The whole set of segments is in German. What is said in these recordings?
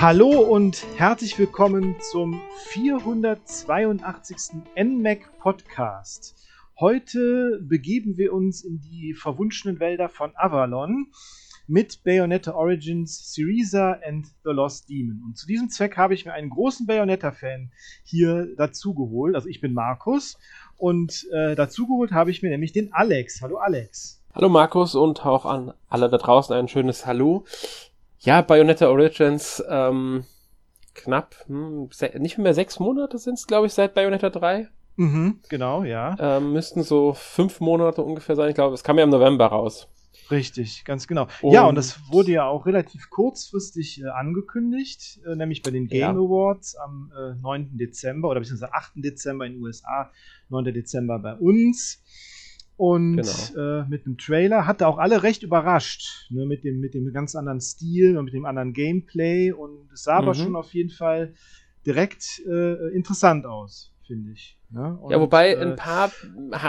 Hallo und herzlich willkommen zum 482. NMAC Podcast. Heute begeben wir uns in die verwunschenen Wälder von Avalon mit Bayonetta Origins, Syriza and the Lost Demon. Und zu diesem Zweck habe ich mir einen großen Bayonetta-Fan hier dazugeholt. Also ich bin Markus und äh, dazugeholt habe ich mir nämlich den Alex. Hallo Alex. Hallo Markus und auch an alle da draußen ein schönes Hallo. Ja, Bayonetta Origins, ähm, knapp, hm, nicht mehr sechs Monate sind es, glaube ich, seit Bayonetta 3. Mhm, genau, ja. Ähm, müssten so fünf Monate ungefähr sein. Ich glaube, es kam ja im November raus. Richtig, ganz genau. Und ja, und das wurde ja auch relativ kurzfristig äh, angekündigt, äh, nämlich bei den Game ja. Awards am äh, 9. Dezember oder beziehungsweise 8. Dezember in den USA, 9. Dezember bei uns. Und genau. äh, mit dem Trailer hatte auch alle recht überrascht, ne, mit, dem, mit dem ganz anderen Stil und mit dem anderen Gameplay. Und es sah mhm. aber schon auf jeden Fall direkt äh, interessant aus, finde ich. Ne? Und, ja, wobei äh, ein paar,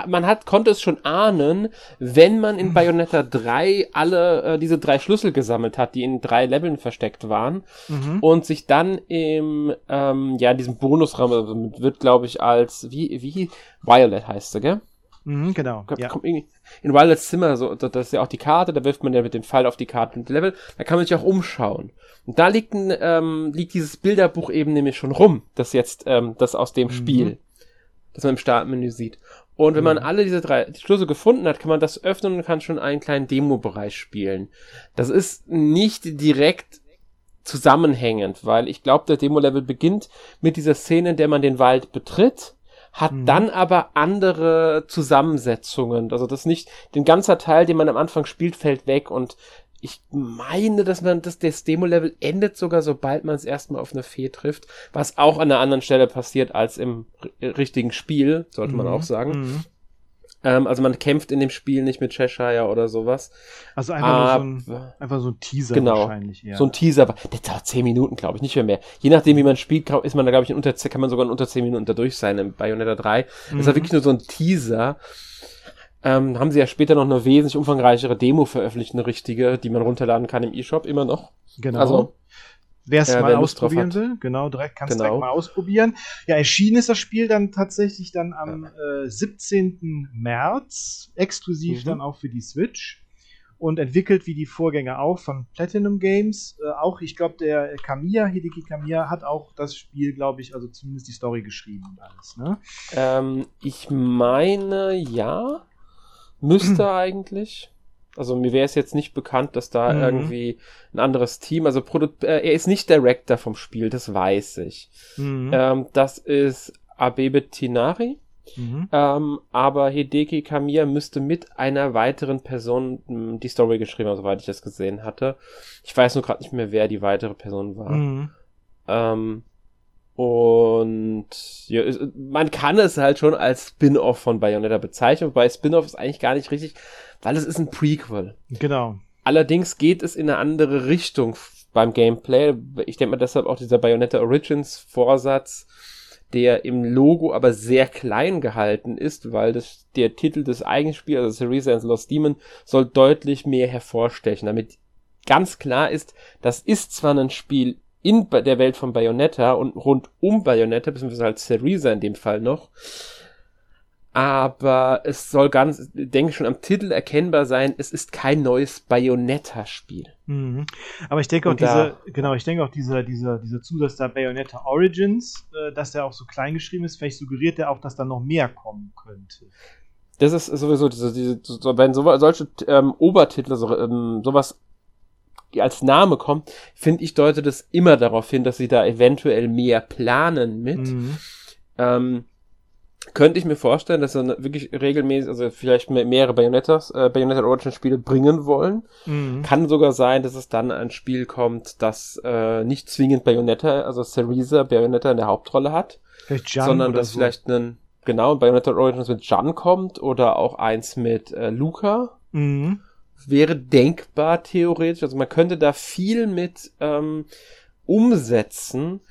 man hat, konnte es schon ahnen, wenn man in Bayonetta 3 alle äh, diese drei Schlüssel gesammelt hat, die in drei Leveln versteckt waren mhm. und sich dann im, ähm, ja, in diesem Bonusraum, also wird glaube ich als, wie, wie, Violet heißt sie, gell? Mhm, genau. Kommt, ja. kommt in Violets Zimmer, so, das ist ja auch die Karte, da wirft man ja mit dem Pfeil auf die Karte und Level, da kann man sich auch umschauen. Und da liegt ein, ähm, liegt dieses Bilderbuch eben nämlich schon rum, das jetzt, ähm, das aus dem mhm. Spiel, das man im Startmenü sieht. Und wenn mhm. man alle diese drei Schlüssel gefunden hat, kann man das öffnen und kann schon einen kleinen Demo-Bereich spielen. Das ist nicht direkt zusammenhängend, weil ich glaube, der Demo-Level beginnt mit dieser Szene, in der man den Wald betritt hat mhm. dann aber andere Zusammensetzungen. Also das nicht, den ganzer Teil, den man am Anfang spielt, fällt weg und ich meine, dass man das, das Demo-Level endet sogar, sobald man es erstmal auf eine Fee trifft, was auch an einer anderen Stelle passiert als im richtigen Spiel, sollte mhm. man auch sagen. Mhm. Ähm, also man kämpft in dem Spiel nicht mit Cheshire oder sowas. Also einfach, Aber, nur so ein, einfach so ein Teaser genau, wahrscheinlich. Ja. So ein Teaser. Der dauert zehn Minuten, glaube ich, nicht mehr mehr. Je nachdem, wie man spielt, ist man da, glaube ich, in unter, kann man sogar in unter zehn Minuten da durch sein im Bayonetta 3. Mhm. Das ist halt wirklich nur so ein Teaser. Ähm, haben sie ja später noch eine wesentlich umfangreichere Demo veröffentlicht, eine richtige, die man runterladen kann im E-Shop immer noch. Genau. Also, Wer es äh, mal ausprobieren will, genau, direkt kannst du genau. direkt mal ausprobieren. Ja, erschienen ist das Spiel dann tatsächlich dann am ja. äh, 17. März, exklusiv mhm. dann auch für die Switch und entwickelt wie die Vorgänger auch von Platinum Games. Äh, auch, ich glaube, der Kamiya, Hideki Kamiya, hat auch das Spiel, glaube ich, also zumindest die Story geschrieben und alles, ne? Ähm, ich meine, ja. Müsste eigentlich. Also mir wäre es jetzt nicht bekannt, dass da mhm. irgendwie ein anderes Team, also Produ äh, er ist nicht Director vom Spiel, das weiß ich. Mhm. Ähm, das ist Abebe Tinari. Mhm. Ähm, aber Hideki Kamiya müsste mit einer weiteren Person mh, hm, die Story geschrieben haben, soweit ich das gesehen hatte. Ich weiß nur gerade nicht mehr, wer die weitere Person war. Mhm. Ähm, und ja, man kann es halt schon als Spin-off von Bayonetta bezeichnen, wobei Spin-off ist eigentlich gar nicht richtig, weil es ist ein Prequel. Genau. Allerdings geht es in eine andere Richtung beim Gameplay. Ich denke mal deshalb auch dieser Bayonetta Origins Vorsatz, der im Logo aber sehr klein gehalten ist, weil das, der Titel des eigenen Spiels, also Cereza and Lost Demon, soll deutlich mehr hervorstechen, damit ganz klar ist, das ist zwar ein Spiel in der Welt von Bayonetta und rund um Bayonetta, beziehungsweise halt Cereza in dem Fall noch. Aber es soll ganz, denke ich schon am Titel erkennbar sein, es ist kein neues Bayonetta-Spiel. Mhm. Aber ich denke auch diese, genau, ich denke auch dieser, dieser, dieser Zusatz da Bayonetta Origins, äh, dass der auch so klein geschrieben ist, vielleicht suggeriert er auch, dass da noch mehr kommen könnte. Das ist sowieso diese, diese so, wenn so, solche ähm, Obertitel, so, ähm, sowas die als Name kommt, finde ich, deutet es immer darauf hin, dass sie da eventuell mehr planen mit. Mhm. Ähm, könnte ich mir vorstellen, dass sie wirklich regelmäßig, also vielleicht mehrere Bayonettas, äh, Bayonetta Origin Spiele bringen wollen. Mhm. Kann sogar sein, dass es dann ein Spiel kommt, das äh, nicht zwingend Bayonetta, also Cereza Bayonetta in der Hauptrolle hat, sondern dass so. vielleicht ein genau Bayonetta Origins mit Jan kommt oder auch eins mit äh, Luca. Mhm wäre denkbar theoretisch. Also man könnte da viel mit ähm, umsetzen.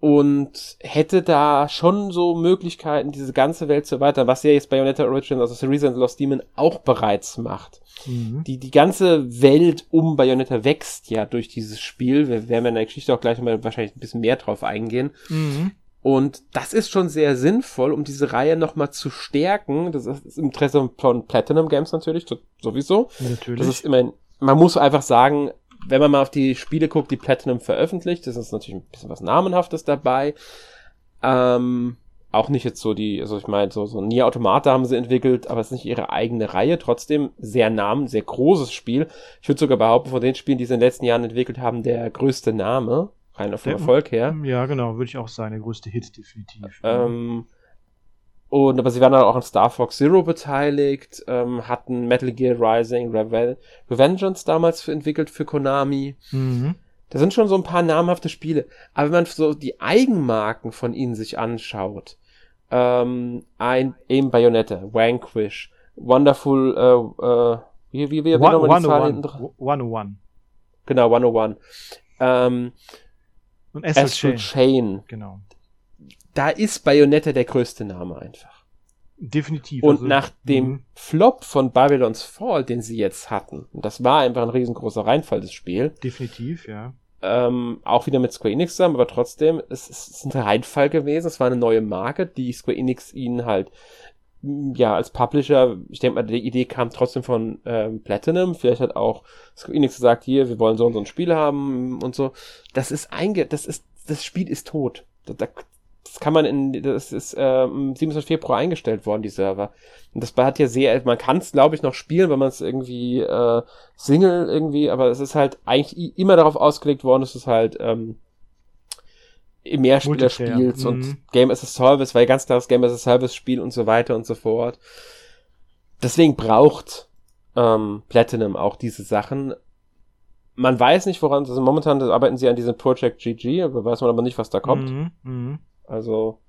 und hätte da schon so Möglichkeiten, diese ganze Welt zu erweitern, was ja jetzt Bayonetta Origins, also Series and Lost Demon auch bereits macht. Mhm. Die, die ganze Welt um Bayonetta wächst ja durch dieses Spiel. Wir werden in der Geschichte auch gleich mal wahrscheinlich ein bisschen mehr drauf eingehen. Mhm. Und das ist schon sehr sinnvoll, um diese Reihe nochmal zu stärken. Das ist im Interesse von Platinum Games natürlich, sowieso. Natürlich. Das ist immerhin, man muss einfach sagen, wenn man mal auf die Spiele guckt, die Platinum veröffentlicht, das ist natürlich ein bisschen was Namenhaftes dabei. Ähm, auch nicht jetzt so die, also ich meine, so, so Nier Automata haben sie entwickelt, aber es ist nicht ihre eigene Reihe, trotzdem sehr Namen, sehr großes Spiel. Ich würde sogar behaupten, von den Spielen, die sie in den letzten Jahren entwickelt haben, der größte Name, rein auf dem Erfolg her. Ja, genau, würde ich auch sagen, der größte Hit definitiv. Ähm, und aber sie waren dann auch an Star Fox Zero beteiligt, ähm, hatten Metal Gear Rising, Reven Revengeance damals für, entwickelt für Konami. Mhm. Da sind schon so ein paar namhafte Spiele. Aber wenn man so die Eigenmarken von ihnen sich anschaut, ähm, ein eben Bayonetta, Vanquish, Wonderful, äh, äh, wie, wie, wie, wie One, nochmal die Zahl hinten dran? 101. Genau, 101. Ähm, und Astral, Astral Chain. Chain. Genau da ist Bayonetta der größte Name einfach. Definitiv. Und also, nach dem mhm. Flop von Babylon's Fall, den sie jetzt hatten, und das war einfach ein riesengroßer Reinfall, das Spiel. Definitiv, ja. Ähm, auch wieder mit Square Enix zusammen, aber trotzdem, es, es ist ein Reinfall gewesen. Es war eine neue Marke, die Square Enix ihnen halt ja, als Publisher, ich denke mal, die Idee kam trotzdem von ähm, Platinum. Vielleicht hat auch Square Enix gesagt, hier, wir wollen so und so ein Spiel haben und so. Das ist einge, das ist, das Spiel ist tot. Da, da, das kann man in, das ist äh, 27 Februar eingestellt worden, die Server. Und das hat ja sehr, man kann es, glaube ich, noch spielen, wenn man es irgendwie äh, Single irgendwie, aber es ist halt eigentlich immer darauf ausgelegt worden, dass es halt ähm, im Mehrspieler spielst mhm. und Game as a Service, weil ganz klares Game as a Service Spiel und so weiter und so fort. Deswegen braucht ähm, Platinum auch diese Sachen. Man weiß nicht, woran, also momentan arbeiten sie an diesem Project GG, aber weiß man aber nicht, was da kommt. Mhm, mh. Also,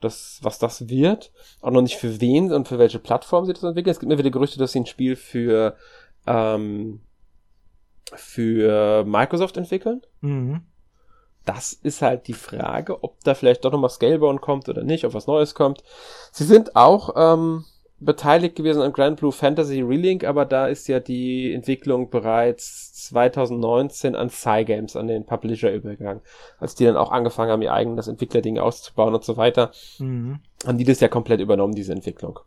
das, was das wird. Auch noch nicht für wen und für welche Plattform sie das entwickeln. Es gibt mir wieder Gerüchte, dass sie ein Spiel für, ähm, für Microsoft entwickeln. Mhm. Das ist halt die Frage, ob da vielleicht doch nochmal Scalebound kommt oder nicht, ob was Neues kommt. Sie sind auch ähm, beteiligt gewesen an Grand Blue Fantasy Relink, aber da ist ja die Entwicklung bereits 2019 an Cygames, an den Publisher übergegangen. Als die dann auch angefangen haben, ihr eigenes Entwicklerding auszubauen und so weiter, mhm. haben die das ja komplett übernommen, diese Entwicklung.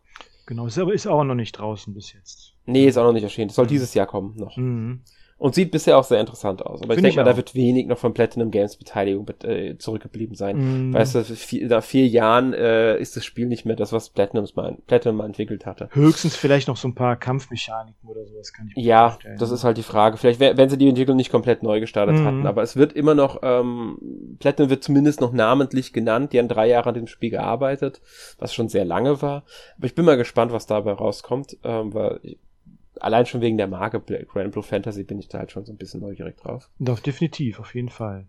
Genau, ist aber ist auch noch nicht draußen bis jetzt. Nee, ist auch noch nicht erschienen. Das soll mhm. dieses Jahr kommen noch. Mhm. Und sieht bisher auch sehr interessant aus. Aber Find ich denke mal, da wird wenig noch von Platinum Games Beteiligung äh, zurückgeblieben sein. Mm. Weißt du, vier, nach vier Jahren äh, ist das Spiel nicht mehr das, was Platinums mal, Platinum mal entwickelt hatte. Höchstens vielleicht noch so ein paar Kampfmechaniken oder sowas, kann ich mir Ja, vorstellen. das ist halt die Frage. Vielleicht, wenn sie die Entwicklung nicht komplett neu gestartet mm. hatten. Aber es wird immer noch, ähm, Platinum wird zumindest noch namentlich genannt. Die haben drei Jahre an dem Spiel gearbeitet, was schon sehr lange war. Aber ich bin mal gespannt, was dabei rauskommt, ähm, weil allein schon wegen der Marke Grand Blue Fantasy bin ich da halt schon so ein bisschen neugierig drauf. Doch, definitiv, auf jeden Fall.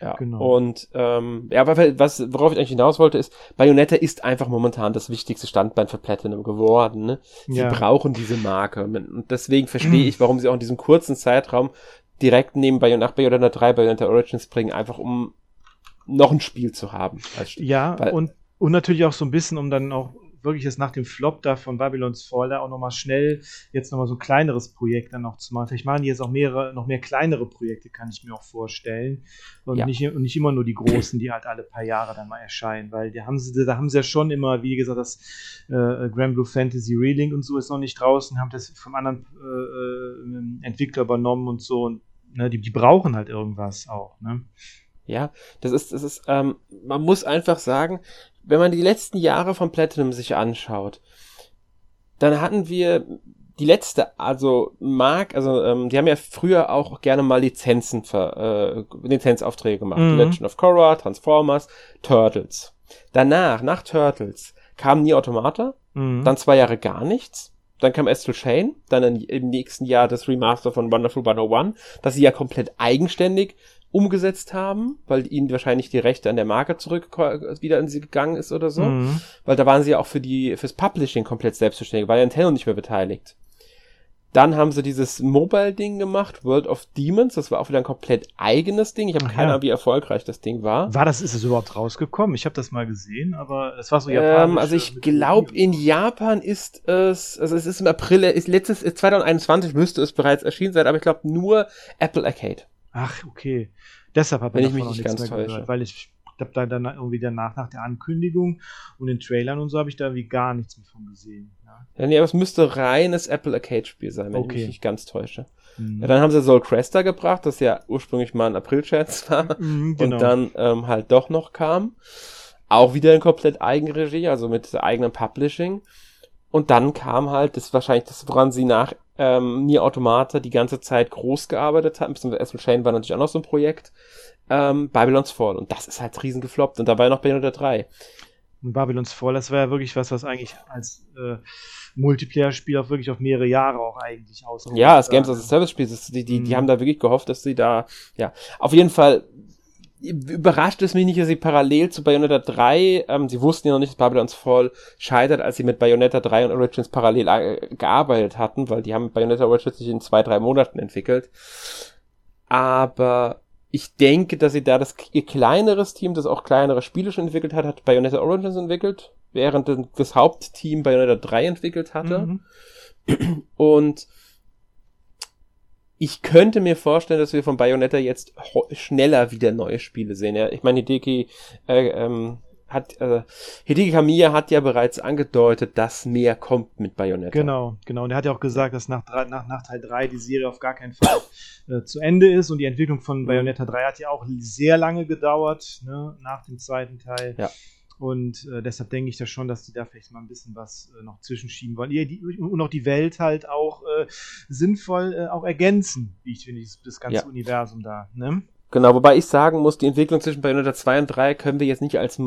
Ja, genau. Und ähm, ja, was, worauf ich eigentlich hinaus wollte, ist, Bayonetta ist einfach momentan das wichtigste Standbein für Platinum geworden. Ne? Sie ja. brauchen diese Marke. Und deswegen verstehe ich, warum sie auch in diesem kurzen Zeitraum direkt neben Bayonetta, Bayonetta 3 Bayonetta Origins bringen, einfach um noch ein Spiel zu haben. ja, Weil, und, und natürlich auch so ein bisschen, um dann auch wirklich jetzt nach dem Flop da von Babylons Fall da auch nochmal schnell jetzt nochmal so ein kleineres Projekt dann noch zu machen. Vielleicht machen die jetzt auch mehrere, noch mehr kleinere Projekte, kann ich mir auch vorstellen. Und, ja. nicht, und nicht immer nur die großen, die halt alle paar Jahre dann mal erscheinen, weil da haben sie, da haben sie ja schon immer, wie gesagt, das äh, Grand Blue Fantasy Relink und so ist noch nicht draußen, haben das vom anderen äh, äh, Entwickler übernommen und so und ne, die, die brauchen halt irgendwas auch, ne? Ja, das ist, das ist, ähm, man muss einfach sagen, wenn man die letzten Jahre von Platinum sich anschaut, dann hatten wir die letzte, also Mark, also ähm, die haben ja früher auch gerne mal Lizenzen für, äh, Lizenzaufträge gemacht. Mhm. Legend of Korra, Transformers, Turtles. Danach, nach Turtles, kam Nie Automata, mhm. dann zwei Jahre gar nichts. Dann kam Astral Chain, dann im nächsten Jahr das Remaster von Wonderful 101, das sie ja komplett eigenständig umgesetzt haben, weil ihnen wahrscheinlich die Rechte an der Marke zurück wieder in sie gegangen ist oder so. Mhm. Weil da waren sie ja auch für die, fürs Publishing komplett selbstständig, war ja Nintendo nicht mehr beteiligt. Dann haben sie dieses Mobile-Ding gemacht, World of Demons. Das war auch wieder ein komplett eigenes Ding. Ich habe keine Ahnung, ja. wie erfolgreich das Ding war. War das, ist es überhaupt rausgekommen? Ich habe das mal gesehen, aber es war so japanisch. Ähm, also ich glaube, in Japan ist es, also es ist im April, ist letztes, 2021 müsste es bereits erschienen sein, aber ich glaube nur Apple Arcade. Ach, okay. Deshalb habe ich mich nicht ganz täusche. Gehört, weil ich habe da dann irgendwie danach, nach der Ankündigung und den Trailern und so, habe ich da wie gar nichts mehr von gesehen. Ja, ja nee, aber es müsste reines Apple Arcade-Spiel sein, wenn okay. ich mich nicht ganz täusche. Mhm. Ja, dann haben sie Soul Cresta gebracht, das ja ursprünglich mal ein April-Scherz war mhm, genau. und dann ähm, halt doch noch kam. Auch wieder in komplett Eigenregie, also mit eigenem Publishing. Und dann kam halt, das ist wahrscheinlich das, woran sie nach ähm, Nier Automata die ganze Zeit groß gearbeitet haben, beziehungsweise Astral Chain war natürlich auch noch so ein Projekt, ähm, Babylon's Fall. Und das ist halt riesen gefloppt. Und dabei noch Bayonetta 3. Und Babylon's Fall, das wäre ja wirklich was, was eigentlich als äh, Multiplayer-Spiel auch wirklich auf mehrere Jahre auch eigentlich aus. Ja, das Games as a Service-Spiel, die, die, die mhm. haben da wirklich gehofft, dass sie da, ja, auf jeden Fall überrascht es mich nicht, dass sie parallel zu Bayonetta 3, ähm, sie wussten ja noch nicht, dass Babylon's Fall scheitert, als sie mit Bayonetta 3 und Origins parallel äh, gearbeitet hatten, weil die haben Bayonetta Origins sich in zwei, drei Monaten entwickelt. Aber ich denke, dass sie da das ihr kleineres Team, das auch kleinere Spiele schon entwickelt hat, hat Bayonetta Origins entwickelt, während das Hauptteam Bayonetta 3 entwickelt hatte. Mhm. Und ich könnte mir vorstellen, dass wir von Bayonetta jetzt schneller wieder neue Spiele sehen. Ja, ich meine, Hideki äh, ähm, hat äh, Hideki Kamiya hat ja bereits angedeutet, dass mehr kommt mit Bayonetta. Genau, genau. Und er hat ja auch gesagt, dass nach, nach, nach Teil 3 die Serie auf gar keinen Fall äh, zu Ende ist. Und die Entwicklung von Bayonetta 3 hat ja auch sehr lange gedauert, ne, nach dem zweiten Teil. Ja. Und äh, deshalb denke ich da schon, dass die da vielleicht mal ein bisschen was äh, noch zwischenschieben wollen. Ja, die, und auch die Welt halt auch äh, sinnvoll äh, auch ergänzen, wie ich finde, das, das ganze ja. Universum da. Ne? Genau, wobei ich sagen muss, die Entwicklung zwischen Bayonetta 2 und 3 können wir jetzt nicht als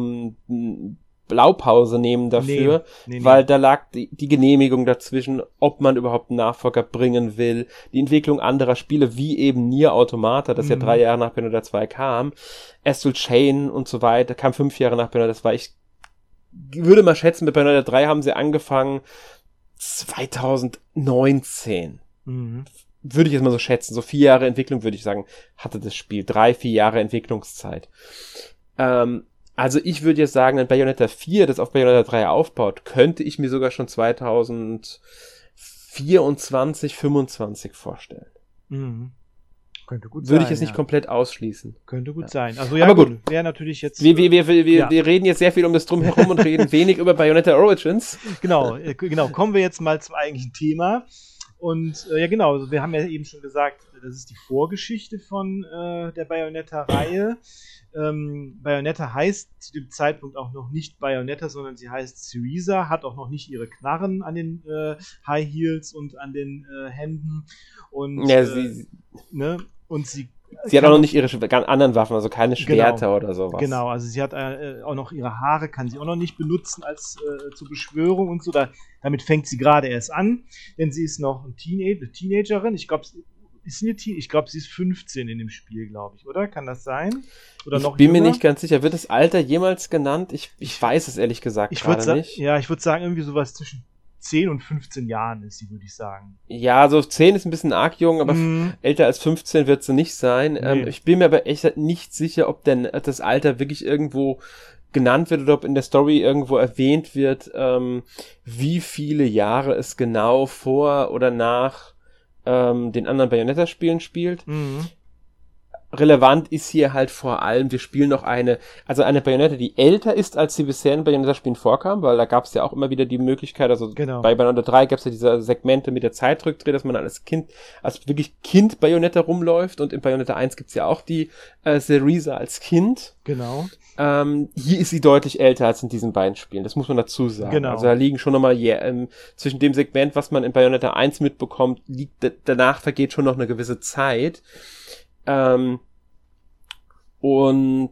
Blaupause nehmen dafür, nee, nee, nee. weil da lag die, die, Genehmigung dazwischen, ob man überhaupt einen Nachfolger bringen will, die Entwicklung anderer Spiele, wie eben Nier Automata, das mhm. ja drei Jahre nach Bayonetta 2 kam, Astral Chain und so weiter, kam fünf Jahre nach Bayonetta 2. Ich würde mal schätzen, mit Bayonetta 3 haben sie angefangen 2019. Mhm würde ich jetzt mal so schätzen, so vier Jahre Entwicklung würde ich sagen, hatte das Spiel. Drei, vier Jahre Entwicklungszeit. Ähm, also ich würde jetzt sagen, wenn Bayonetta 4 das auf Bayonetta 3 aufbaut, könnte ich mir sogar schon 2024, 25 vorstellen. Mhm. Könnte gut Würde sein. Würde ich jetzt ja. nicht komplett ausschließen. Könnte gut ja. sein. Also ja, Aber gut. Wäre natürlich jetzt. Wir, wir, wir, wir, ja. wir reden jetzt sehr viel um das Drumherum und reden wenig über Bayonetta Origins. Genau, äh, genau. Kommen wir jetzt mal zum eigentlichen Thema. Und äh, ja, genau, also wir haben ja eben schon gesagt, das ist die Vorgeschichte von äh, der Bayonetta-Reihe. Ähm, Bayonetta heißt zu dem Zeitpunkt auch noch nicht Bayonetta, sondern sie heißt Syriza, hat auch noch nicht ihre Knarren an den äh, High Heels und an den äh, Händen. Und, ja, sie, äh, ne? und sie Sie hat auch noch nicht ihre anderen Waffen, also keine genau. Schwerter genau, oder sowas. Genau, also sie hat äh, auch noch ihre Haare, kann sie auch noch nicht benutzen als äh, zur Beschwörung und so. Da, damit fängt sie gerade erst an, denn sie ist noch ein Teenager, eine Teenagerin. Ich glaube, ist eine Teen ich glaube, sie ist 15 in dem Spiel, glaube ich, oder? Kann das sein? Oder ich noch bin jünger? mir nicht ganz sicher. Wird das Alter jemals genannt? Ich, ich weiß es ehrlich gesagt ich gerade nicht. Ja, ich würde sagen, irgendwie sowas zwischen 10 und 15 Jahren ist sie, würde ich sagen. Ja, so 10 ist ein bisschen arg jung, aber mm. älter als 15 wird sie nicht sein. Nee. Ähm, ich bin mir aber echt nicht sicher, ob denn das Alter wirklich irgendwo genannt wird oder ob in der Story irgendwo erwähnt wird, ähm, wie viele Jahre es genau vor oder nach ähm, den anderen Bayonetta-Spielen spielt. Mhm relevant ist hier halt vor allem, wir spielen noch eine, also eine Bayonetta, die älter ist, als sie bisher in Bayonetta-Spielen vorkam, weil da gab es ja auch immer wieder die Möglichkeit, also genau. bei Bayonetta 3 gab es ja diese Segmente mit der Zeitrückdreh, dass man als Kind, als wirklich Kind Bayonetta rumläuft und in Bayonetta 1 gibt's ja auch die äh, Cerisa als Kind. Genau. Ähm, hier ist sie deutlich älter als in diesen beiden Spielen, das muss man dazu sagen. Genau. Also da liegen schon nochmal, yeah, ähm, zwischen dem Segment, was man in Bayonetta 1 mitbekommt, liegt, danach vergeht schon noch eine gewisse Zeit. Ähm, und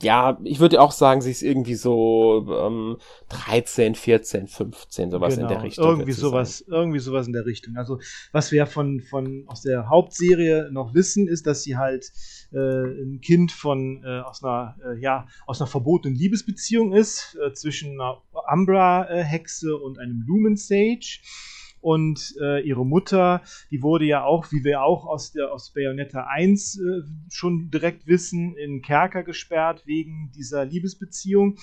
ja, ich würde auch sagen, sie ist irgendwie so ähm, 13, 14, 15, sowas genau, in der Richtung. Irgendwie sowas, sein. irgendwie sowas in der Richtung. Also was wir ja von, von aus der Hauptserie noch wissen, ist, dass sie halt äh, ein Kind von äh, aus einer äh, ja aus einer verbotenen Liebesbeziehung ist äh, zwischen einer Umbra-Hexe und einem Lumen Sage. Und äh, ihre Mutter, die wurde ja auch, wie wir auch aus, der, aus Bayonetta 1 äh, schon direkt wissen, in Kerker gesperrt wegen dieser Liebesbeziehung.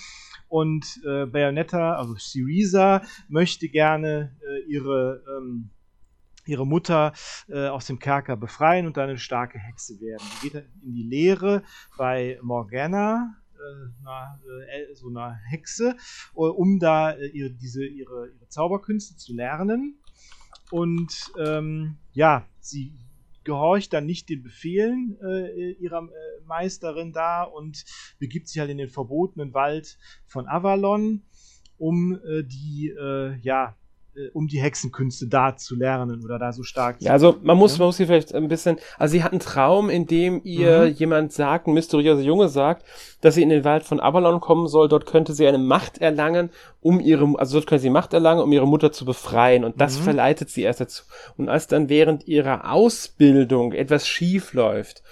Und äh, Bayonetta, also Syriza, möchte gerne äh, ihre, ähm, ihre Mutter äh, aus dem Kerker befreien und dann eine starke Hexe werden. Die geht dann in die Lehre bei Morgana, einer, äh, so einer Hexe, um da ihre, diese, ihre, ihre Zauberkünste zu lernen. Und ähm, ja, sie gehorcht dann nicht den Befehlen äh, ihrer äh, Meisterin da und begibt sich halt in den verbotenen Wald von Avalon, um äh, die äh, ja um die Hexenkünste da zu lernen oder da so stark ja, also man muss, man muss hier vielleicht ein bisschen, also sie hat einen Traum, in dem ihr mhm. jemand sagt, ein mysteriöser Junge sagt, dass sie in den Wald von Avalon kommen soll, dort könnte sie eine Macht erlangen, um ihre, also dort könnte sie Macht erlangen, um ihre Mutter zu befreien und das mhm. verleitet sie erst dazu. Und als dann während ihrer Ausbildung etwas schief läuft,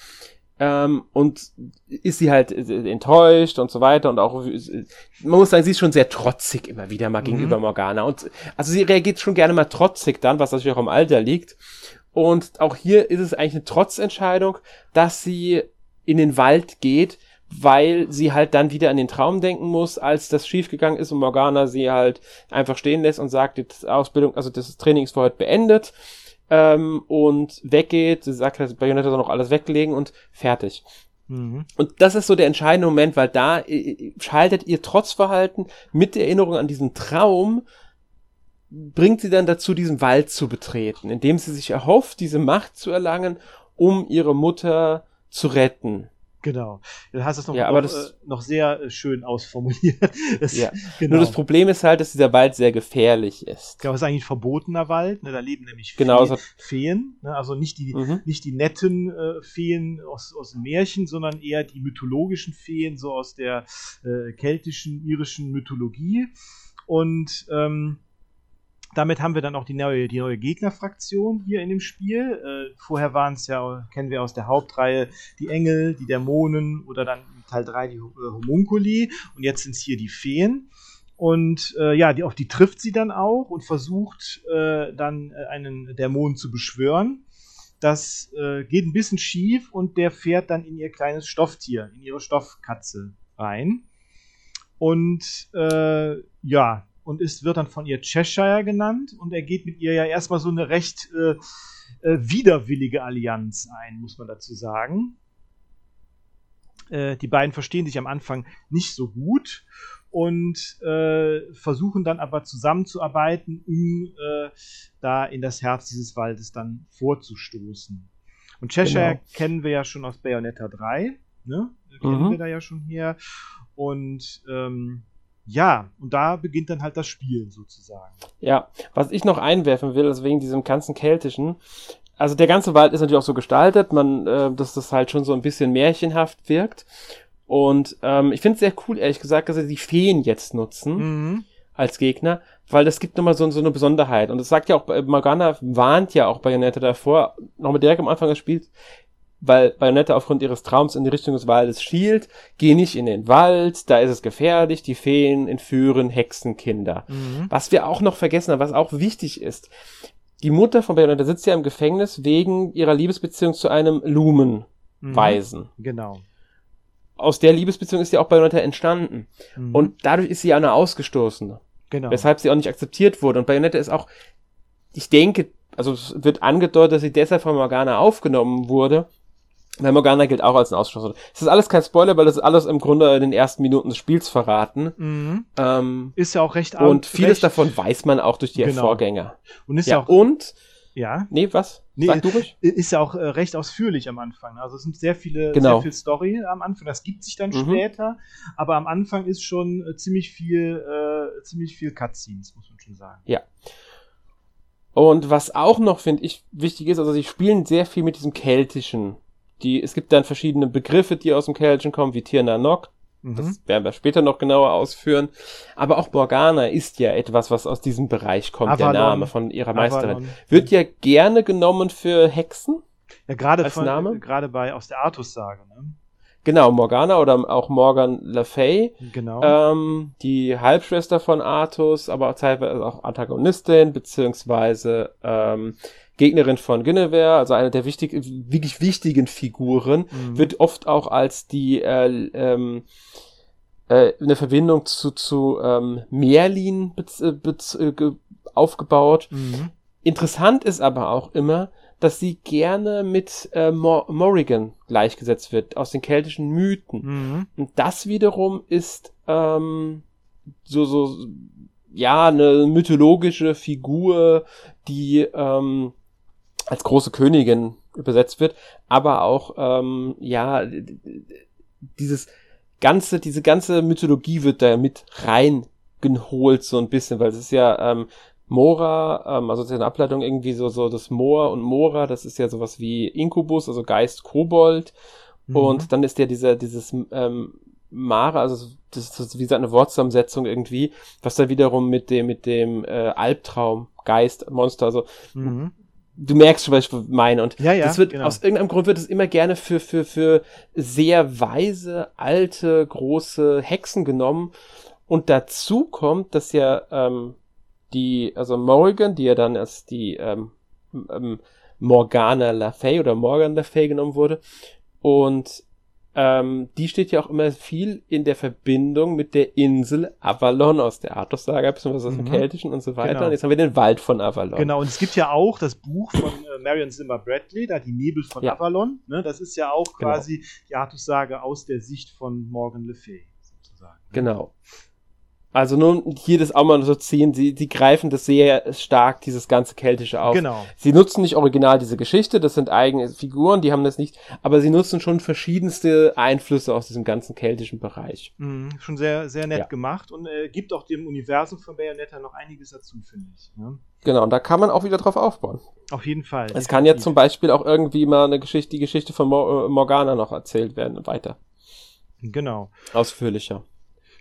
ähm, und ist sie halt äh, enttäuscht und so weiter und auch, man muss sagen, sie ist schon sehr trotzig immer wieder mal mhm. gegenüber Morgana und also sie reagiert schon gerne mal trotzig dann, was natürlich auch im Alter liegt und auch hier ist es eigentlich eine Trotzentscheidung, dass sie in den Wald geht, weil sie halt dann wieder an den Traum denken muss, als das schiefgegangen ist und Morgana sie halt einfach stehen lässt und sagt, die Ausbildung, also das Training ist für heute beendet ähm, und weggeht. Sie sagt, das Bayonetta soll noch alles weglegen und fertig. Mhm. Und das ist so der entscheidende Moment, weil da äh, schaltet ihr Trotzverhalten mit der Erinnerung an diesen Traum, bringt sie dann dazu, diesen Wald zu betreten, indem sie sich erhofft, diese Macht zu erlangen, um ihre Mutter zu retten. Genau. Du hast es noch, ja, aber noch, das, äh, noch sehr äh, schön ausformuliert. Das, ja. genau. Nur das Problem ist halt, dass dieser Wald sehr gefährlich ist. Genau, es ist eigentlich ein verbotener Wald. Ne? Da leben nämlich genau, Feen. Feen ne? Also nicht die, mhm. nicht die netten äh, Feen aus, aus dem Märchen, sondern eher die mythologischen Feen, so aus der äh, keltischen, irischen Mythologie. Und ähm, damit haben wir dann auch die neue, die neue Gegnerfraktion hier in dem Spiel. Äh, vorher waren es ja, kennen wir aus der Hauptreihe, die Engel, die Dämonen oder dann Teil 3 die äh, Homunculi und jetzt sind es hier die Feen. Und äh, ja, die, auf die trifft sie dann auch und versucht äh, dann äh, einen Dämon zu beschwören. Das äh, geht ein bisschen schief und der fährt dann in ihr kleines Stofftier, in ihre Stoffkatze rein. Und äh, ja, und ist, wird dann von ihr Cheshire genannt und er geht mit ihr ja erstmal so eine recht äh, äh, widerwillige Allianz ein, muss man dazu sagen. Äh, die beiden verstehen sich am Anfang nicht so gut und äh, versuchen dann aber zusammenzuarbeiten, um äh, da in das Herz dieses Waldes dann vorzustoßen. Und Cheshire genau. kennen wir ja schon aus Bayonetta 3, ne? Kennen mhm. wir da ja schon her. Und ähm, ja, und da beginnt dann halt das Spiel sozusagen. Ja, was ich noch einwerfen will, ist wegen diesem ganzen Keltischen. Also der ganze Wald ist natürlich auch so gestaltet, man, äh, dass das halt schon so ein bisschen märchenhaft wirkt. Und ähm, ich finde es sehr cool, ehrlich gesagt, dass sie die Feen jetzt nutzen mhm. als Gegner, weil das gibt nochmal so, so eine Besonderheit. Und das sagt ja auch, Morgana warnt ja auch Bayonetta davor, nochmal direkt am Anfang des Spiels, weil Bayonetta aufgrund ihres Traums in die Richtung des Waldes schielt, geh nicht in den Wald, da ist es gefährlich, die Feen entführen Hexenkinder. Mhm. Was wir auch noch vergessen haben, was auch wichtig ist, die Mutter von Bayonetta sitzt ja im Gefängnis wegen ihrer Liebesbeziehung zu einem Lumenweisen. Mhm. Genau. Aus der Liebesbeziehung ist ja auch Bayonetta entstanden. Mhm. Und dadurch ist sie ja eine Ausgestoßene. Genau. Weshalb sie auch nicht akzeptiert wurde. Und Bayonetta ist auch, ich denke, also es wird angedeutet, dass sie deshalb von Morgana aufgenommen wurde, weil Morgana gilt auch als ein Ausschluss. Es ist alles kein Spoiler, weil das ist alles im Grunde in den ersten Minuten des Spiels verraten. Mhm. Ähm, ist ja auch recht Und vieles recht davon weiß man auch durch die genau. Vorgänger. Und ist ja, ja auch. Und. Ja. Nee, was? Nee, Sag du ruhig. Ist ja auch äh, recht ausführlich am Anfang. Also es sind sehr viele, genau. sehr viel Story am Anfang. Das gibt sich dann mhm. später. Aber am Anfang ist schon äh, ziemlich viel, äh, ziemlich viel Cutscenes, muss man schon sagen. Ja. Und was auch noch, finde ich, wichtig ist, also sie spielen sehr viel mit diesem keltischen die, es gibt dann verschiedene Begriffe, die aus dem Keltischen kommen, wie Tirna Nok. Mhm. Das werden wir später noch genauer ausführen. Aber auch Morgana ist ja etwas, was aus diesem Bereich kommt, Avalon. der Name von ihrer Meisterin. Avalon. Wird ja gerne genommen für Hexen. Ja, gerade von, Name? gerade bei aus der Artus-Sage, ne? Genau, Morgana oder auch Morgan Le Fay. Genau. Ähm, die Halbschwester von Artus, aber auch teilweise auch Antagonistin, beziehungsweise ähm, Gegnerin von Guinevere, also eine der wichtig, wirklich wichtigen Figuren, mhm. wird oft auch als die äh, ähm, äh, eine Verbindung zu, zu ähm, Merlin äh, äh, aufgebaut. Mhm. Interessant ist aber auch immer, dass sie gerne mit äh, Mor Morrigan gleichgesetzt wird, aus den keltischen Mythen. Mhm. Und das wiederum ist ähm, so, so, ja, eine mythologische Figur, die ähm, als große Königin übersetzt wird, aber auch, ähm, ja, dieses ganze, diese ganze Mythologie wird da mit reingeholt so ein bisschen, weil es ist ja ähm, Mora, ähm, also das ist eine Ableitung irgendwie so, so das Moor und Mora, das ist ja sowas wie Inkubus, also Geist Kobold. Mhm. Und dann ist ja dieser, dieses ähm, Mara, also das, das ist wie so eine Wortzusammensetzung irgendwie, was dann wiederum mit dem, mit dem äh, Albtraum, Geist, Monster, also mhm. Du merkst schon, was ich meine. Und ja, ja, das wird, genau. aus irgendeinem Grund wird es immer gerne für, für, für sehr weise, alte, große Hexen genommen. Und dazu kommt, dass ja ähm, die, also Morrigan, die ja dann als die ähm, ähm, Morgana Le Fay oder Morgan Le Fay genommen wurde. Und ähm, die steht ja auch immer viel in der Verbindung mit der Insel Avalon aus der Arthur-Saga, beziehungsweise aus dem mhm. Keltischen und so weiter. Genau. Und jetzt haben wir den Wald von Avalon. Genau, und es gibt ja auch das Buch von äh, Marion Zimmer Bradley, da die Nebel von ja. Avalon. Ne? Das ist ja auch genau. quasi genau. die Arthur-Saga aus der Sicht von Morgan Le Fay, sozusagen. Ne? Genau. Also nur hier das auch mal so ziehen, sie, sie greifen das sehr stark, dieses ganze Keltische auf. Genau. Sie nutzen nicht original diese Geschichte, das sind eigene Figuren, die haben das nicht, aber sie nutzen schon verschiedenste Einflüsse aus diesem ganzen keltischen Bereich. Mhm, schon sehr, sehr nett ja. gemacht und äh, gibt auch dem Universum von Bayonetta noch einiges dazu, finde ich. Ne? Genau, und da kann man auch wieder drauf aufbauen. Auf jeden Fall. Es kann ja zum Beispiel auch irgendwie mal eine Geschichte, die Geschichte von Mo äh, Morgana noch erzählt werden, weiter. Genau. Ausführlicher.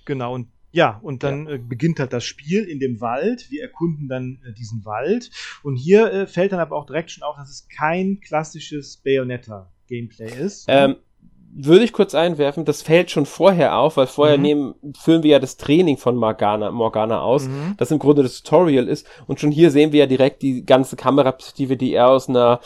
Genau, und ja, und dann ja. Äh, beginnt halt das Spiel in dem Wald. Wir erkunden dann äh, diesen Wald. Und hier äh, fällt dann aber auch direkt schon auf, dass es kein klassisches Bayonetta-Gameplay ist. Ähm, würde ich kurz einwerfen, das fällt schon vorher auf, weil vorher mhm. nehmen, führen wir ja das Training von Morgana, Morgana aus, mhm. das im Grunde das Tutorial ist. Und schon hier sehen wir ja direkt die ganze Kameraperspektive, die er aus einer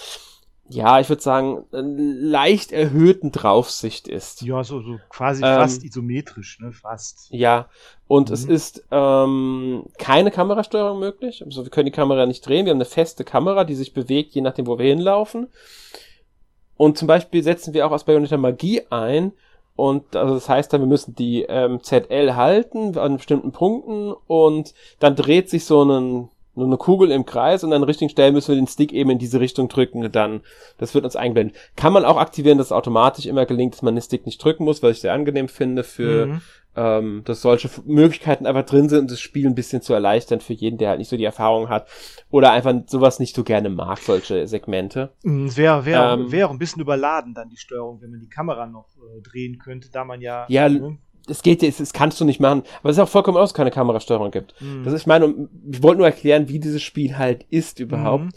ja, ich würde sagen, leicht erhöhten Draufsicht ist. Ja, so, so quasi ähm, fast isometrisch, ne? Fast. Ja, und mhm. es ist ähm, keine Kamerasteuerung möglich. Also wir können die Kamera nicht drehen. Wir haben eine feste Kamera, die sich bewegt, je nachdem, wo wir hinlaufen. Und zum Beispiel setzen wir auch aus Bayonetta Magie ein. Und also das heißt dann, wir müssen die ähm, ZL halten an bestimmten Punkten und dann dreht sich so ein nur eine Kugel im Kreis und an der richtigen Stelle müssen wir den Stick eben in diese Richtung drücken. Dann, das wird uns eingeblendet. Kann man auch aktivieren, dass es automatisch immer gelingt, dass man den Stick nicht drücken muss, weil ich sehr angenehm finde für, mhm. ähm, dass solche Möglichkeiten einfach drin sind, um das Spiel ein bisschen zu erleichtern für jeden, der halt nicht so die Erfahrung hat oder einfach sowas nicht so gerne mag, solche Segmente. Mhm, wäre wär, ähm, wär ein bisschen überladen dann die Steuerung, wenn man die Kamera noch äh, drehen könnte, da man ja. Ja, ne? Es geht jetzt, das kannst du nicht machen, aber es ist auch vollkommen aus, keine Kamerasteuerung gibt. Mhm. Das ist, ich meine, ich wollte nur erklären, wie dieses Spiel halt ist überhaupt. Mhm.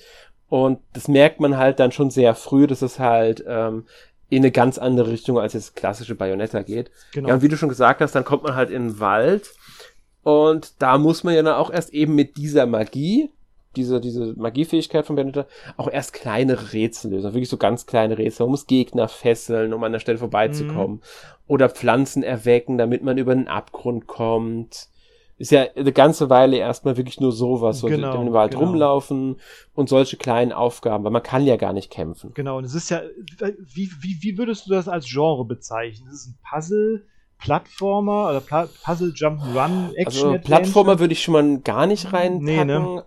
Und das merkt man halt dann schon sehr früh, dass es halt ähm, in eine ganz andere Richtung als das klassische Bayonetta geht. Genau. Ja, und wie du schon gesagt hast, dann kommt man halt in den Wald und da muss man ja dann auch erst eben mit dieser Magie, diese, diese Magiefähigkeit von Bayonetta, auch erst kleine Rätsel lösen. Wirklich so ganz kleine Rätsel. Man muss Gegner fesseln, um an der Stelle vorbeizukommen. Mhm oder Pflanzen erwecken, damit man über den Abgrund kommt. Ist ja eine ganze Weile erstmal wirklich nur sowas, so genau, im Wald genau. rumlaufen und solche kleinen Aufgaben, weil man kann ja gar nicht kämpfen. Genau, und es ist ja, wie, wie, wie würdest du das als Genre bezeichnen? Ist es ein Puzzle, Plattformer oder Pla Puzzle Jump Run Action Also Plattformer würde ich schon mal gar nicht reinpacken. Nee, ne?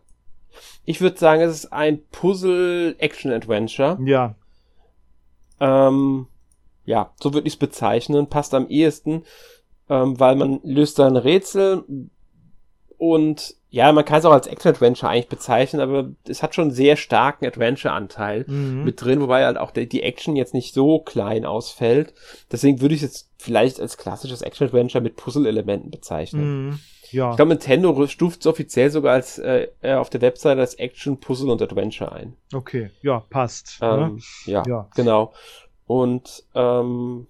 Ich würde sagen, es ist ein Puzzle Action Adventure. Ja. Ähm, ja, so würde ich es bezeichnen, passt am ehesten, ähm, weil man löst da ein Rätsel und ja, man kann es auch als Action-Adventure eigentlich bezeichnen, aber es hat schon einen sehr starken Adventure-Anteil mhm. mit drin, wobei halt auch die Action jetzt nicht so klein ausfällt. Deswegen würde ich es jetzt vielleicht als klassisches Action-Adventure mit Puzzle-Elementen bezeichnen. Mhm. Ja. Ich glaube, Nintendo stuft es offiziell sogar als äh, äh, auf der Webseite als Action, Puzzle und Adventure ein. Okay, ja, passt. Ähm, ne? ja, ja, genau. Und ähm,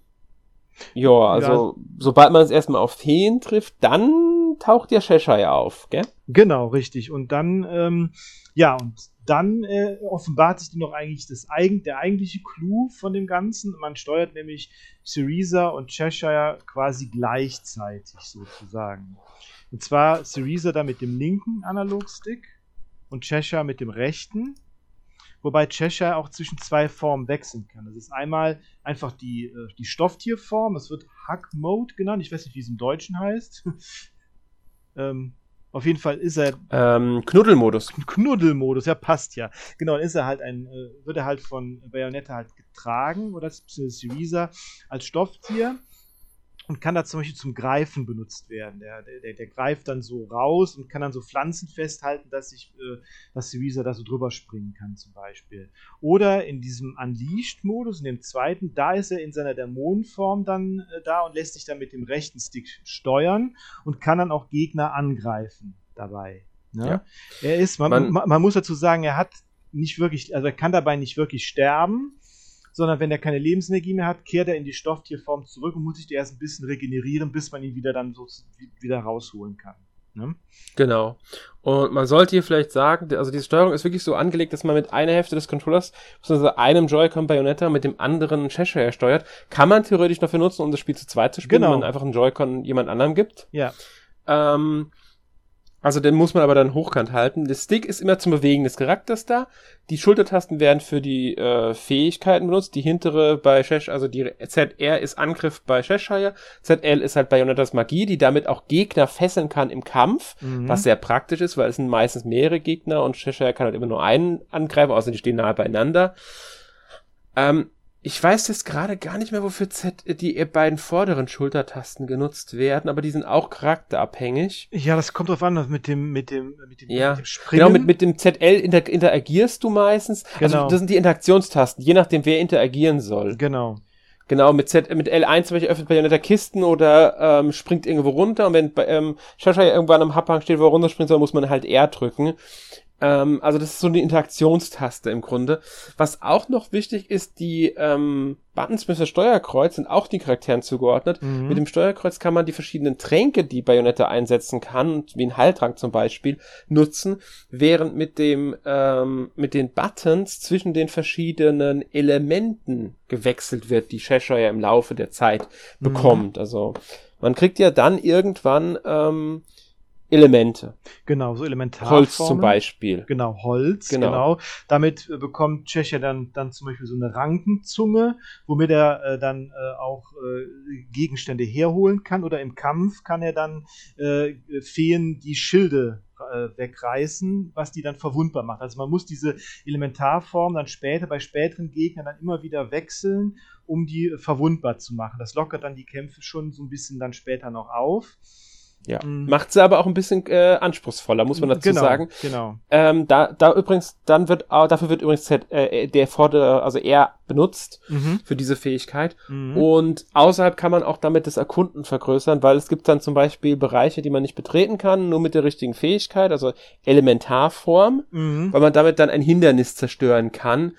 Ja, also ja. sobald man es erstmal auf Feen trifft, dann taucht ja Cheshire auf, gell? Genau, richtig. Und dann, ähm, ja, und dann äh, offenbart sich noch eigentlich das, der eigentliche Clou von dem Ganzen. Man steuert nämlich Syriza und Cheshire quasi gleichzeitig sozusagen. Und zwar Syriza da mit dem linken Analogstick und Cheshire mit dem rechten. Wobei Cheshire auch zwischen zwei Formen wechseln kann. Das ist einmal einfach die, äh, die Stofftierform, es wird Hack Mode genannt. Ich weiß nicht, wie es im Deutschen heißt. ähm, auf jeden Fall ist er. Ähm, Knuddelmodus. Knuddelmodus, ja, passt ja. Genau, dann ist er halt ein, äh, wird er halt von Bayonetta halt getragen, oder Syriza als Stofftier und kann da zum Beispiel zum Greifen benutzt werden. Der, der, der greift dann so raus und kann dann so Pflanzen festhalten, dass ich, äh, dass Syriza da so drüber springen kann, zum Beispiel. Oder in diesem Unleashed-Modus, in dem zweiten, da ist er in seiner Dämonenform dann äh, da und lässt sich dann mit dem rechten Stick steuern und kann dann auch Gegner angreifen dabei. Ne? Ja. Er ist, man, man, man muss dazu sagen, er hat nicht wirklich, also er kann dabei nicht wirklich sterben, sondern wenn er keine Lebensenergie mehr hat, kehrt er in die Stofftierform zurück und muss sich erst ein bisschen regenerieren, bis man ihn wieder dann so wieder rausholen kann. Ne? Genau. Und man sollte hier vielleicht sagen, also diese Steuerung ist wirklich so angelegt, dass man mit einer Hälfte des Controllers, beziehungsweise einem Joy-Con Bayonetta mit dem anderen Cheshire steuert. Kann man theoretisch dafür nutzen, um das Spiel zu zweit zu spielen, genau. wenn man einfach einen Joy-Con jemand anderem gibt. Ja. Ähm, also den muss man aber dann hochkant halten. Der Stick ist immer zum Bewegen des Charakters da. Die Schultertasten werden für die äh, Fähigkeiten benutzt. Die hintere bei Cheshire, also die ZR ist Angriff bei Cheshire. ZL ist halt Bayonettas Magie, die damit auch Gegner fesseln kann im Kampf, mhm. was sehr praktisch ist, weil es sind meistens mehrere Gegner und Cheshire kann halt immer nur einen angreifen, außer die stehen nahe beieinander. Ähm, ich weiß jetzt gerade gar nicht mehr, wofür Z die beiden vorderen Schultertasten genutzt werden, aber die sind auch charakterabhängig. Ja, das kommt drauf an, mit dem, mit dem, mit dem, ja. mit dem Springen. Genau, mit, mit dem ZL inter interagierst du meistens. Also genau. Also das sind die Interaktionstasten, je nachdem, wer interagieren soll. Genau. Genau, mit Z, mit L1 zum Beispiel öffnet Bayonetta Kisten oder ähm, springt irgendwo runter und wenn ähm, Shasha irgendwann am Haphang steht, wo er runterspringt soll, muss man halt R drücken. Ähm, also das ist so eine Interaktionstaste im Grunde. Was auch noch wichtig ist, die ähm, Buttons mit dem Steuerkreuz sind auch den Charakteren zugeordnet. Mhm. Mit dem Steuerkreuz kann man die verschiedenen Tränke, die Bayonetta einsetzen kann, wie ein Heiltrank zum Beispiel, nutzen, während mit dem ähm, mit den Buttons zwischen den verschiedenen Elementen gewechselt wird, die Cheshire im Laufe der Zeit mhm. bekommt. Also man kriegt ja dann irgendwann ähm, Elemente. Genau, so elementar. Holz zum Beispiel. Genau, Holz, genau. genau. Damit äh, bekommt Tschecher dann, dann zum Beispiel so eine Rankenzunge, womit er äh, dann äh, auch äh, Gegenstände herholen kann. Oder im Kampf kann er dann äh, Feen die Schilde äh, wegreißen, was die dann verwundbar macht. Also man muss diese Elementarform dann später bei späteren Gegnern dann immer wieder wechseln, um die verwundbar zu machen. Das lockert dann die Kämpfe schon so ein bisschen dann später noch auf. Ja. Mhm. Macht sie aber auch ein bisschen äh, anspruchsvoller, muss man dazu genau, sagen. Genau. Ähm, da, da übrigens, dann wird, äh, dafür wird übrigens äh, der Vorder, also er benutzt mhm. für diese Fähigkeit. Mhm. Und außerhalb kann man auch damit das Erkunden vergrößern, weil es gibt dann zum Beispiel Bereiche, die man nicht betreten kann, nur mit der richtigen Fähigkeit, also Elementarform, mhm. weil man damit dann ein Hindernis zerstören kann.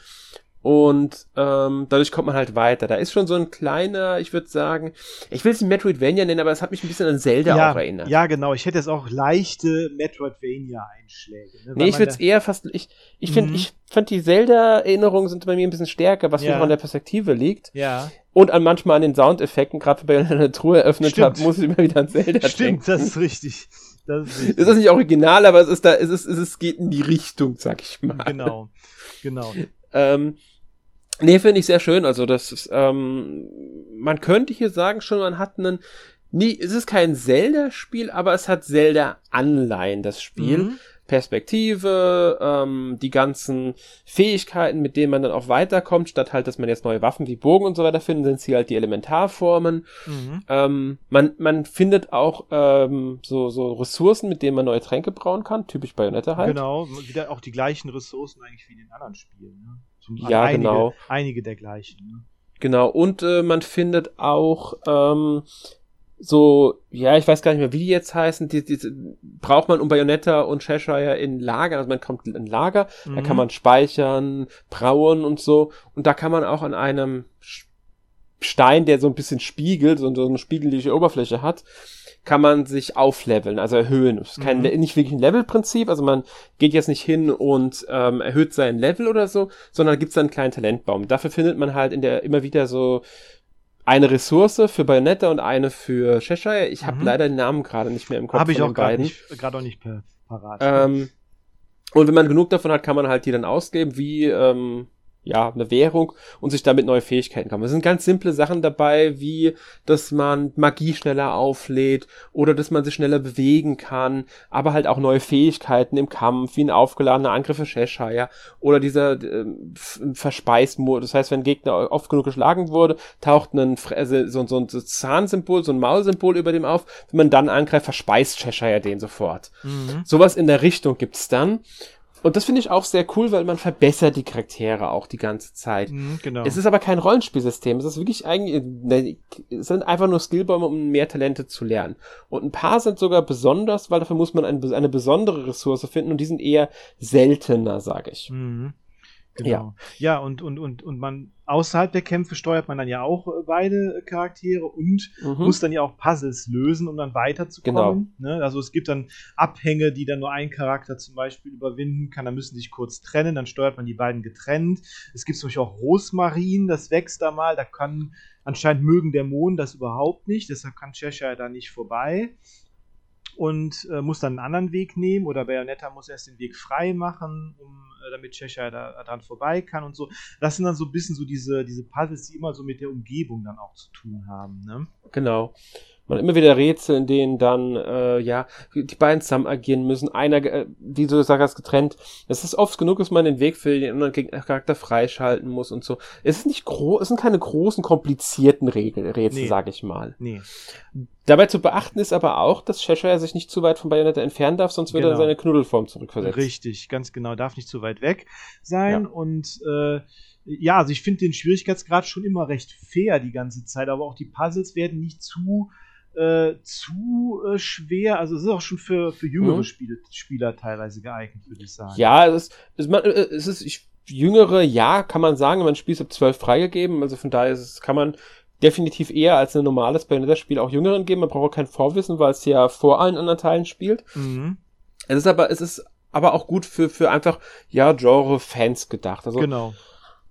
Und ähm, dadurch kommt man halt weiter. Da ist schon so ein kleiner, ich würde sagen, ich will es nicht Metroidvania nennen, aber es hat mich ein bisschen an Zelda ja, auch erinnert. Ja, genau. Ich hätte jetzt auch leichte Metroidvania-Einschläge. Ne? Nee, ich würde es eher fast, ich, ich finde, mhm. ich fand die Zelda-Erinnerungen sind bei mir ein bisschen stärker, was ja. auch an der Perspektive liegt. Ja. Und an manchmal an den Soundeffekten, gerade wenn ich eine Truhe eröffnet habe, muss ich immer wieder an Zelda Stimmt, denken. das ist richtig. Das ist, richtig. ist das nicht original, aber es ist da, es ist, es ist, geht in die Richtung, sag ich mal. Genau, genau. Ähm, Nee, finde ich sehr schön. Also das ist, ähm, man könnte hier sagen schon, man hat einen, nie, es ist kein Zelda-Spiel, aber es hat Zelda-Anleihen, das Spiel. Mhm. Perspektive, ähm, die ganzen Fähigkeiten, mit denen man dann auch weiterkommt, statt halt, dass man jetzt neue Waffen wie Bogen und so weiter findet, sind sie halt die Elementarformen. Mhm. Ähm, man, man findet auch ähm, so, so Ressourcen, mit denen man neue Tränke brauen kann, typisch Bayonetta halt. Genau, wieder auch die gleichen Ressourcen eigentlich wie in den anderen Spielen. Ne? ja, einige, genau. Einige der gleichen. Ne? Genau, und äh, man findet auch ähm, so, ja, ich weiß gar nicht mehr, wie die jetzt heißen, die, die braucht man um Bayonetta und Cheshire in Lager, also man kommt in Lager, mhm. da kann mhm. man speichern, brauen und so, und da kann man auch an einem Stein, der so ein bisschen spiegelt, so, so eine spiegelige Oberfläche hat, kann man sich aufleveln, also erhöhen. Das ist kein, mhm. nicht wirklich ein Levelprinzip, also man geht jetzt nicht hin und ähm, erhöht sein Level oder so, sondern gibt es einen kleinen Talentbaum. Dafür findet man halt in der immer wieder so eine Ressource für Bayonetta und eine für Cheshire. Ich habe mhm. leider den Namen gerade nicht mehr im Kopf. Habe ich auch gerade auch nicht parat. Ähm, und wenn man genug davon hat, kann man halt die dann ausgeben, wie ähm, ja, eine Währung und sich damit neue Fähigkeiten kann. Es sind ganz simple Sachen dabei, wie, dass man Magie schneller auflädt oder dass man sich schneller bewegen kann, aber halt auch neue Fähigkeiten im Kampf, wie ein aufgeladener Angriff für Cheshire oder dieser äh, Verspeismodus. Das heißt, wenn ein Gegner oft genug geschlagen wurde, taucht ein also so, so ein Zahnsymbol, so ein Maulsymbol über dem auf. Wenn man dann angreift, verspeist Cheshire den sofort. Mhm. Sowas in der Richtung gibt's dann. Und das finde ich auch sehr cool, weil man verbessert die Charaktere auch die ganze Zeit. Mhm, genau. Es ist aber kein Rollenspielsystem. Es ist wirklich eigentlich, ne, es sind einfach nur Skillbäume, um mehr Talente zu lernen. Und ein paar sind sogar besonders, weil dafür muss man eine, eine besondere Ressource finden und die sind eher seltener, sage ich. Mhm. Genau. Ja, ja und, und, und, und man außerhalb der Kämpfe steuert man dann ja auch äh, beide Charaktere und mhm. muss dann ja auch Puzzles lösen, um dann weiterzukommen. Genau. Ne? Also es gibt dann Abhänge, die dann nur ein Charakter zum Beispiel überwinden kann. Da müssen sich kurz trennen, dann steuert man die beiden getrennt. Es gibt zum Beispiel auch Rosmarin, das wächst da mal. Da kann anscheinend mögen Dämonen das überhaupt nicht, deshalb kann Cheshire da nicht vorbei und äh, muss dann einen anderen Weg nehmen oder Bayonetta muss erst den Weg frei machen, um äh, damit Cheshire da dran vorbei kann und so. Das sind dann so ein bisschen so diese, diese Puzzles, die immer so mit der Umgebung dann auch zu tun haben. Ne? Genau man immer wieder Rätsel, in denen dann, äh, ja, die beiden zusammen agieren müssen. Einer, äh, wie du sagst, getrennt. Es ist oft genug, dass man den Weg für den anderen Charakter freischalten muss und so. Es ist nicht groß, es sind keine großen, komplizierten Regel, Rätsel, nee. sag ich mal. Nee. Dabei zu beachten ist aber auch, dass Cheshire sich nicht zu weit von Bayonetta entfernen darf, sonst würde genau. er seine Knuddelform zurückversetzen. Richtig, ganz genau. Darf nicht zu weit weg sein ja. und, äh, ja, also ich finde den Schwierigkeitsgrad schon immer recht fair die ganze Zeit, aber auch die Puzzles werden nicht zu äh, zu äh, schwer. Also es ist auch schon für, für jüngere mhm. Spiele, Spieler teilweise geeignet, würde ich sagen. Ja, es ist, es, man, äh, es ist ich, jüngere, ja, kann man sagen, man Spiel ist ab 12 freigegeben. Also von daher ist es, kann man definitiv eher als ein normales Bayonetta-Spiel auch Jüngeren geben. Man braucht auch kein Vorwissen, weil es ja vor allen anderen Teilen spielt. Mhm. Es ist aber, es ist aber auch gut für, für einfach, ja, Genre-Fans gedacht. Also, genau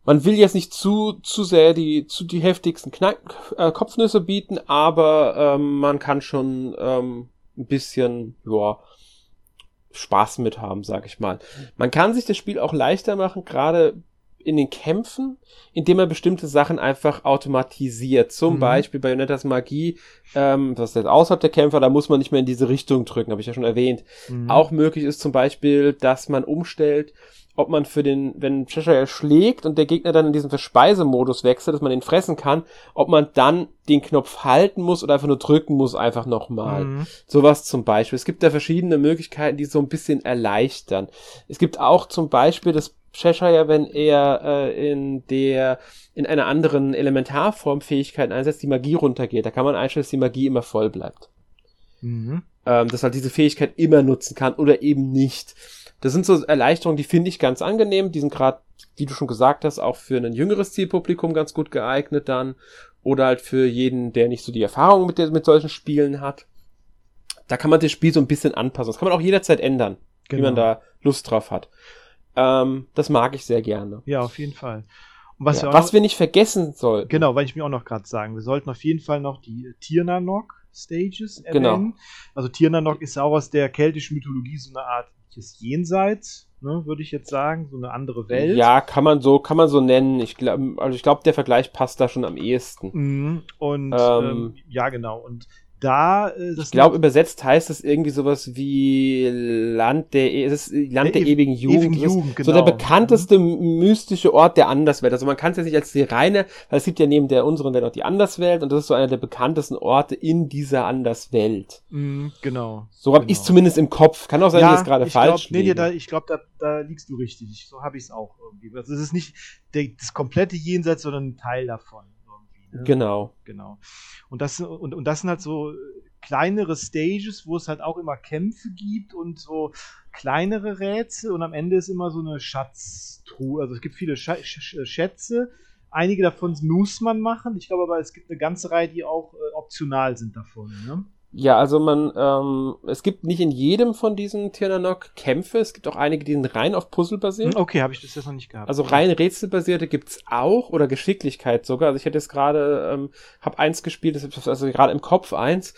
man will jetzt nicht zu, zu sehr die, zu die heftigsten Knack, äh, Kopfnüsse bieten, aber ähm, man kann schon ähm, ein bisschen, ja, Spaß mit haben, sag ich mal. Man kann sich das Spiel auch leichter machen, gerade in den Kämpfen, indem man bestimmte Sachen einfach automatisiert. Zum mhm. Beispiel bei Bayonettas Magie, ähm, das ist jetzt außerhalb der Kämpfer, da muss man nicht mehr in diese Richtung drücken, habe ich ja schon erwähnt. Mhm. Auch möglich ist zum Beispiel, dass man umstellt, ob man für den, wenn Cheshire schlägt und der Gegner dann in diesen Verspeisemodus wechselt, dass man den fressen kann, ob man dann den Knopf halten muss oder einfach nur drücken muss, einfach nochmal. Mhm. Sowas zum Beispiel. Es gibt da verschiedene Möglichkeiten, die so ein bisschen erleichtern. Es gibt auch zum Beispiel das Cheshire, wenn er äh, in der in einer anderen Elementarform Fähigkeiten einsetzt, die Magie runtergeht. Da kann man einstellen, dass die Magie immer voll bleibt. Mhm. Ähm, dass er diese Fähigkeit immer nutzen kann oder eben nicht. Das sind so Erleichterungen, die finde ich ganz angenehm. Die sind gerade, wie du schon gesagt hast, auch für ein jüngeres Zielpublikum ganz gut geeignet dann. Oder halt für jeden, der nicht so die Erfahrung mit, der, mit solchen Spielen hat. Da kann man das Spiel so ein bisschen anpassen. Das kann man auch jederzeit ändern, genau. wie man genau. da Lust drauf hat. Ähm, das mag ich sehr gerne. Ja, auf jeden Fall. Und was, ja, wir, was noch, wir nicht vergessen sollten. Genau, weil ich mir auch noch gerade sagen, wir sollten auf jeden Fall noch die Tirnanok Stages erwähnen. Genau. Also Tirnanok ist auch aus der keltischen Mythologie so eine Art Jenseits, ne, würde ich jetzt sagen, so eine andere Welt. Ja, kann man so, kann man so nennen. Ich glaube, also ich glaube, der Vergleich passt da schon am ehesten. Mhm. Und ähm, ähm, ja, genau. Und da. Äh, ich glaube, übersetzt heißt das irgendwie sowas wie Land der, e es ist Land der, der ewigen Jugend. Ewigen Jugend genau. So der genau. bekannteste mhm. mystische Ort der Anderswelt. Also man kann es jetzt nicht als die reine, weil es gibt ja neben der unseren Welt auch die Anderswelt und das ist so einer der bekanntesten Orte in dieser Anderswelt. Mhm, genau. So habe genau. ich zumindest im Kopf. Kann auch sein, ja, dass ich es gerade falsch glaub, nee, nee, ich glaube, da, da liegst du richtig. So habe ich es auch irgendwie. Also es ist nicht der, das komplette Jenseits, sondern ein Teil davon. Genau. Genau. Und das, und, und das sind halt so kleinere Stages, wo es halt auch immer Kämpfe gibt und so kleinere Rätsel und am Ende ist immer so eine Schatztruhe. Also es gibt viele Sch Sch Schätze, Einige davon muss man machen. Ich glaube aber, es gibt eine ganze Reihe, die auch äh, optional sind davon. Ne? Ja, also man, ähm, es gibt nicht in jedem von diesen Tirnanok Kämpfe, es gibt auch einige, die sind rein auf Puzzle basiert. Hm, okay, habe ich das jetzt noch nicht gehabt. Also rein rätselbasierte gibt's auch oder Geschicklichkeit sogar. Also ich hätte jetzt gerade, ähm, habe eins gespielt, also gerade im Kopf eins.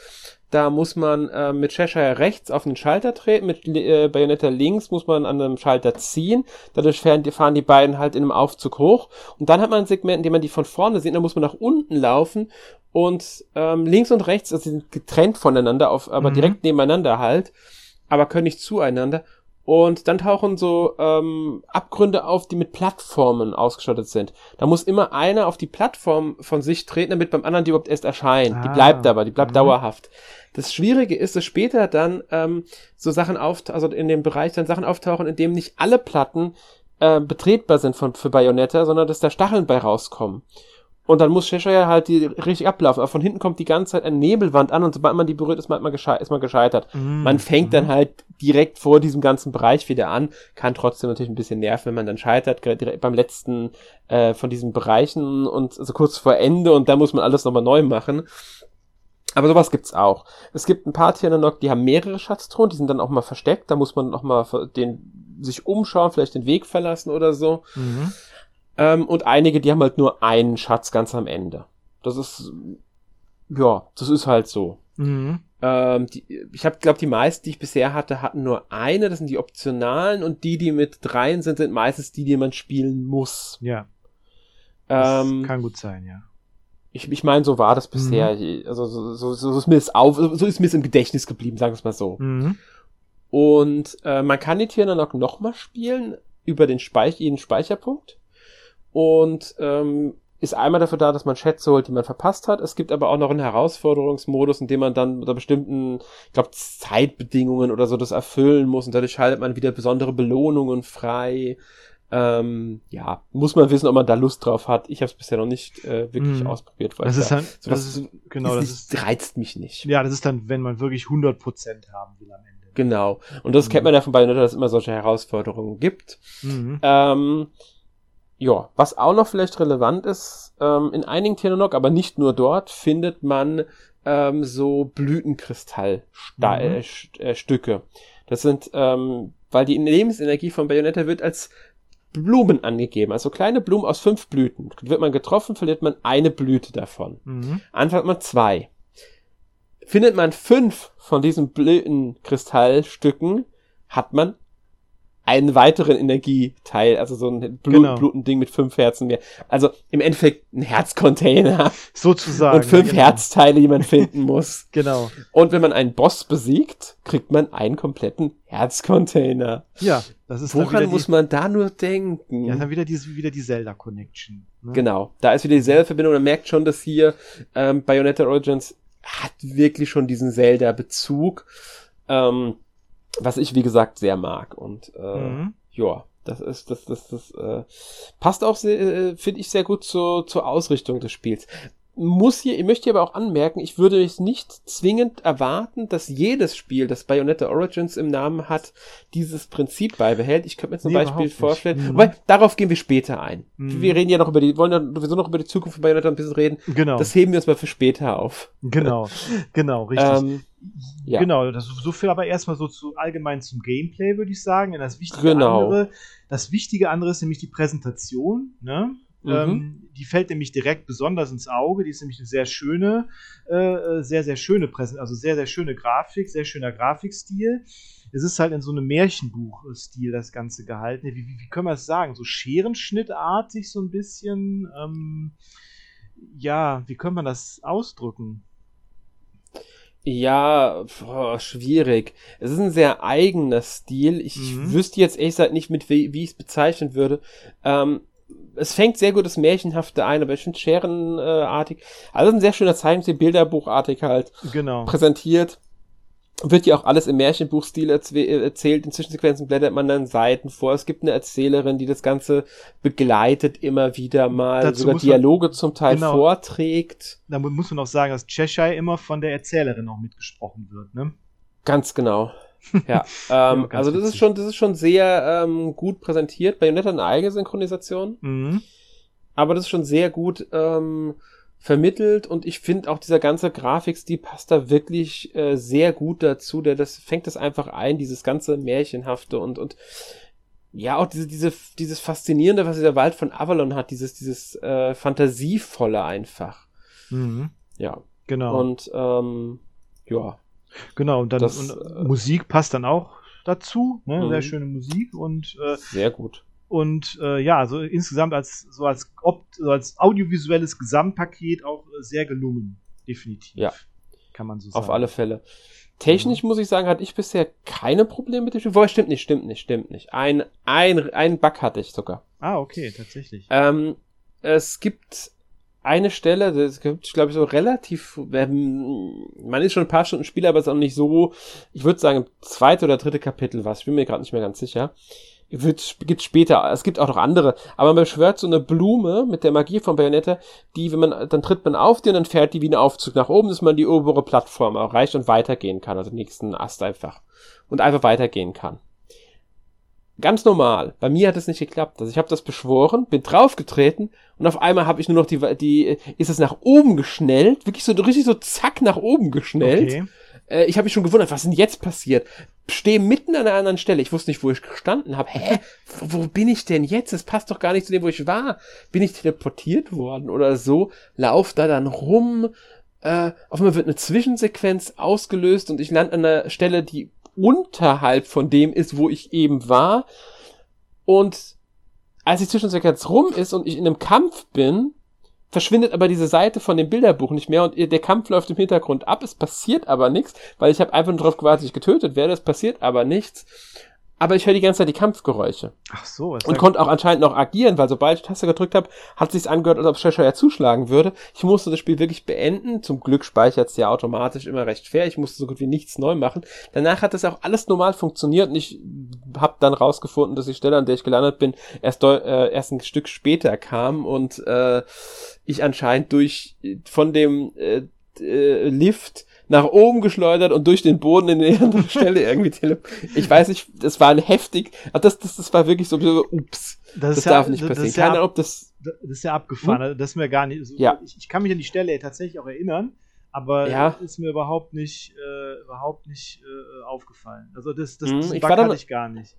Da muss man äh, mit Cheshire rechts auf den Schalter treten, mit äh, Bayonetta links muss man an einem Schalter ziehen. Dadurch fahren die, fahren die beiden halt in einem Aufzug hoch. Und dann hat man ein Segment, in dem man die von vorne sieht. Da muss man nach unten laufen und ähm, links und rechts also sind getrennt voneinander, auf, aber mhm. direkt nebeneinander halt, aber können nicht zueinander. Und dann tauchen so ähm, Abgründe auf, die mit Plattformen ausgestattet sind. Da muss immer einer auf die Plattform von sich treten, damit beim anderen die überhaupt erst erscheint. Ah. Die bleibt aber, die bleibt mhm. dauerhaft. Das Schwierige ist, dass später dann ähm, so Sachen auftauchen, also in dem Bereich dann Sachen auftauchen, in dem nicht alle Platten äh, betretbar sind von, für Bayonetta, sondern dass da Stacheln bei rauskommen. Und dann muss Cheshire halt die richtig ablaufen. Aber von hinten kommt die ganze Zeit eine Nebelwand an und sobald man die berührt, ist man, gesche ist man gescheitert. Mm. Man fängt dann halt direkt vor diesem ganzen Bereich wieder an, kann trotzdem natürlich ein bisschen nerven, wenn man dann scheitert, direkt beim letzten äh, von diesen Bereichen und so also kurz vor Ende und dann muss man alles nochmal neu machen. Aber sowas gibt's auch. Es gibt ein paar Tiernanok, die haben mehrere Schatztruhen, die sind dann auch mal versteckt, da muss man noch mal den, sich umschauen, vielleicht den Weg verlassen oder so. Mhm. Ähm, und einige, die haben halt nur einen Schatz ganz am Ende. Das ist, ja, das ist halt so. Mhm. Ähm, die, ich habe, glaube die meisten, die ich bisher hatte, hatten nur eine. Das sind die optionalen und die, die mit dreien sind, sind meistens die, die man spielen muss. Ja. Das ähm, kann gut sein, ja. Ich, ich meine, so war das bisher. Mhm. Also so, so, so, ist mir es auf, so ist mir es im Gedächtnis geblieben, sagen wir es mal so. Mhm. Und äh, man kann die Tiere dann auch nochmal spielen über den Speich jeden Speicherpunkt und ähm, ist einmal dafür da, dass man Schätze holt, die man verpasst hat. Es gibt aber auch noch einen Herausforderungsmodus, in dem man dann unter bestimmten, ich glaube, Zeitbedingungen oder so das erfüllen muss und dadurch schaltet man wieder besondere Belohnungen frei. Ähm, ja, muss man wissen, ob man da Lust drauf hat. Ich habe es bisher noch nicht äh, wirklich mm. ausprobiert, weil das ist dann, das ist, genau, das ist, reizt mich nicht. Ja, das ist dann, wenn man wirklich 100% haben will am Ende. Genau. Und das mhm. kennt man ja von Bayonetta, dass es immer solche Herausforderungen gibt. Mhm. Ähm, ja, was auch noch vielleicht relevant ist, ähm, in einigen Tiernock, aber nicht nur dort, findet man ähm, so Blütenkristallstücke. Mhm. Äh, das sind, ähm, weil die Lebensenergie von Bayonetta wird als Blumen angegeben, also kleine Blumen aus fünf Blüten. Wird man getroffen, verliert man eine Blüte davon. Mhm. Anfängt man zwei. Findet man fünf von diesen Blütenkristallstücken, hat man einen weiteren Energieteil, also so ein Blut, genau. Blutending mit fünf Herzen mehr. Also im Endeffekt ein Herzcontainer. Sozusagen. Und fünf genau. Herzteile, die man finden muss. genau. Und wenn man einen Boss besiegt, kriegt man einen kompletten Herzcontainer. Ja, das ist Woran muss man da nur denken? Ja, dann wieder die, wieder die Zelda-Connection. Ne? Genau. Da ist wieder die Zelda-Verbindung. Man merkt schon, dass hier ähm, Bayonetta Origins hat wirklich schon diesen Zelda-Bezug. Ähm, was ich wie gesagt sehr mag und äh, mhm. ja, das ist das das das äh, passt auch äh, finde ich sehr gut zur zur Ausrichtung des Spiels. Muss hier, ich möchte hier aber auch anmerken, ich würde es nicht zwingend erwarten, dass jedes Spiel, das Bayonetta Origins im Namen hat, dieses Prinzip beibehält. Ich könnte mir zum nee, Beispiel vorstellen, mhm. weil darauf gehen wir später ein. Mhm. Wir reden ja noch über die, wollen ja sowieso noch über die Zukunft von Bayonetta ein bisschen reden. Genau. Das heben wir uns mal für später auf. Genau, genau, richtig. ähm, ja. Genau, das so viel aber erstmal so zu allgemein zum Gameplay, würde ich sagen. Das wichtige genau. andere, das wichtige andere ist nämlich die Präsentation, ne? Mhm. Ähm, die fällt nämlich direkt besonders ins Auge. Die ist nämlich eine sehr schöne, äh, äh sehr, sehr schöne Präsentation, also sehr, sehr schöne Grafik, sehr schöner Grafikstil. Es ist halt in so einem Märchenbuch-Stil das Ganze gehalten. Wie, wie, wie können wir es sagen? So Scherenschnittartig so ein bisschen. Ähm, ja, wie kann man das ausdrücken? Ja, boah, schwierig. Es ist ein sehr eigener Stil. Ich mhm. wüsste jetzt ehrlich gesagt nicht, mit wie, wie ich es bezeichnen würde. Ähm, es fängt sehr gut das Märchenhafte ein, aber ich finde scherenartig. Also ein sehr schöner Zeichnungstil, Bilderbuchartig halt genau. präsentiert wird ja auch alles im Märchenbuchstil erzählt. In Zwischensequenzen blättert man dann Seiten vor. Es gibt eine Erzählerin, die das Ganze begleitet immer wieder mal, Dazu sogar Dialoge man, zum Teil genau, vorträgt. Da muss man auch sagen, dass Cheshire immer von der Erzählerin auch mitgesprochen wird, ne? Ganz genau. Ja, ähm, also das ist schon, das ist schon sehr ähm, gut präsentiert. Bayonetta eine eigene Synchronisation. Mhm. aber das ist schon sehr gut ähm, vermittelt und ich finde auch dieser ganze Grafikstil passt da wirklich äh, sehr gut dazu. Der das fängt das einfach ein, dieses ganze märchenhafte und und ja auch diese diese dieses faszinierende, was dieser Wald von Avalon hat, dieses dieses äh, fantasievolle einfach. Mhm. Ja, Genau. und ähm, ja, genau, und dann das, und äh, Musik passt dann auch dazu. Ne? Mhm. Sehr schöne Musik und äh, sehr gut. Und äh, ja, so insgesamt als so als, so als audiovisuelles Gesamtpaket auch äh, sehr gelungen, definitiv. Ja. Kann man so sagen. Auf alle Fälle. Technisch muss ich sagen, hatte ich bisher keine Probleme mit dem Spiel. Wobei, stimmt nicht, stimmt nicht, stimmt nicht. Ein, ein, ein Bug hatte ich sogar. Ah, okay, tatsächlich. Ähm, es gibt eine Stelle, das gibt, glaube ich, so relativ, ähm, man ist schon ein paar Stunden Spieler, aber es ist auch nicht so, ich würde sagen, zweite oder dritte Kapitel was, ich bin mir gerade nicht mehr ganz sicher. Wird, gibt später, es gibt auch noch andere, aber man beschwört so eine Blume mit der Magie von Bayonetta, die, wenn man, dann tritt man auf die und dann fährt die wie ein Aufzug nach oben, dass man die obere Plattform erreicht und weitergehen kann, also den nächsten Ast einfach. Und einfach weitergehen kann. Ganz normal. Bei mir hat es nicht geklappt. Also ich habe das beschworen, bin draufgetreten und auf einmal habe ich nur noch die, die, ist es nach oben geschnellt, wirklich so richtig so zack nach oben geschnellt. Okay. Äh, ich habe mich schon gewundert, was denn jetzt passiert? Stehe mitten an einer anderen Stelle. Ich wusste nicht, wo ich gestanden habe. Hä? Wo, wo bin ich denn jetzt? Das passt doch gar nicht zu dem, wo ich war. Bin ich teleportiert worden oder so? Lauf da dann rum. Äh, auf einmal wird eine Zwischensequenz ausgelöst und ich lande an einer Stelle, die unterhalb von dem ist, wo ich eben war. Und als die Zwischensequenz rum ist und ich in einem Kampf bin, verschwindet aber diese Seite von dem Bilderbuch nicht mehr und der Kampf läuft im Hintergrund ab. Es passiert aber nichts, weil ich habe einfach nur darauf gewartet, dass ich getötet werde. Es passiert aber nichts. Aber ich höre die ganze Zeit die Kampfgeräusche. Ach so, Und konnte auch anscheinend noch agieren, weil sobald ich Taste gedrückt habe, hat sich's angehört, als ob Cheshire zuschlagen würde. Ich musste das Spiel wirklich beenden. Zum Glück speichert es ja automatisch immer recht fair. Ich musste so gut wie nichts neu machen. Danach hat das auch alles normal funktioniert und ich habe dann rausgefunden, dass die Stelle, an der ich gelandet bin, erst, äh, erst ein Stück später kam und äh, ich anscheinend durch von dem äh, äh, Lift nach oben geschleudert und durch den Boden in eine andere Stelle irgendwie Ich weiß nicht, das war ein heftig, das, das, das war wirklich so, ups, das, ja- darf nicht das passieren. Keine Ahnung, ob das, Das ist ja abgefahren. Das ist mir gar nicht. So, Ja. ich, ich kann mich an die Stelle tatsächlich auch erinnern, aber Ja. ist mir überhaupt nicht, äh, überhaupt nicht äh, aufgefallen. Also das, das, das ich war dann- hatte ich gar nicht.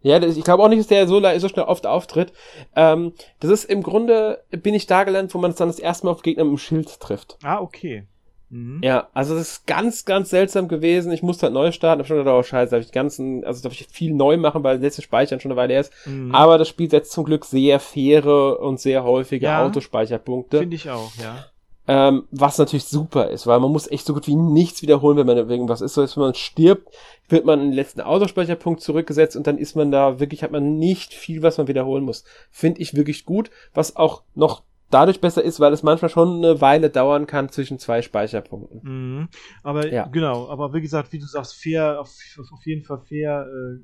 ja, das, ich glaube auch nicht, dass der so, so schnell oft auftritt. Ähm, das ist im Grunde, bin ich da gelandet, wo man es dann das erste Mal auf Gegner mit dem Schild trifft. Ah, okay. Mhm. Ja, also das ist ganz, ganz seltsam gewesen. Ich musste halt neu starten, hab schon gedacht, oh scheiße, darf ich die ganzen, also darf ich viel neu machen, weil der letzte Speichern schon eine Weile ist. Mhm. Aber das Spiel setzt zum Glück sehr faire und sehr häufige Ja. Autospeicherpunkte. Finde ich auch, ja. Ähm, was natürlich super ist, weil man muss echt so gut wie nichts wiederholen, wenn man irgendwas ist. So ist, wenn man stirbt, wird man in den letzten Autospeicherpunkt zurückgesetzt und dann ist man da wirklich, hat man nicht viel, was man wiederholen muss. Finde ich wirklich gut, was auch noch dadurch besser ist, weil es manchmal schon eine Weile dauern kann zwischen zwei Speicherpunkten. Mhm. Aber Ja. genau, aber wie gesagt, wie du sagst, fair, auf, auf jeden Fall fair, äh,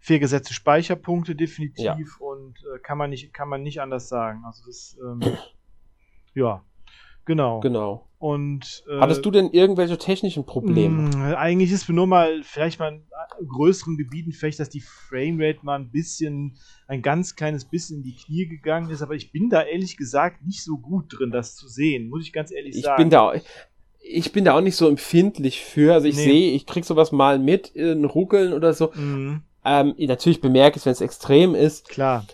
fair gesetzte Speicherpunkte definitiv Ja. und äh, kann man nicht, kann man nicht anders sagen. Also das, ähm, ja, genau. Genau. Und äh, Hattest du denn irgendwelche technischen Probleme? mh, eigentlich ist mir nur mal vielleicht mal in größeren Gebieten vielleicht, dass die Framerate mal ein bisschen, ein ganz kleines bisschen in die Knie gegangen ist, aber ich bin da ehrlich gesagt nicht so gut drin, das zu sehen, muss ich ganz ehrlich Ich sagen. bin da, ich bin da auch nicht so empfindlich für. Also ich Nee. sehe, ich krieg sowas mal mit, in Ruckeln oder so. Mhm, Ähm, natürlich bemerke ich es, wenn es extrem ist. klar.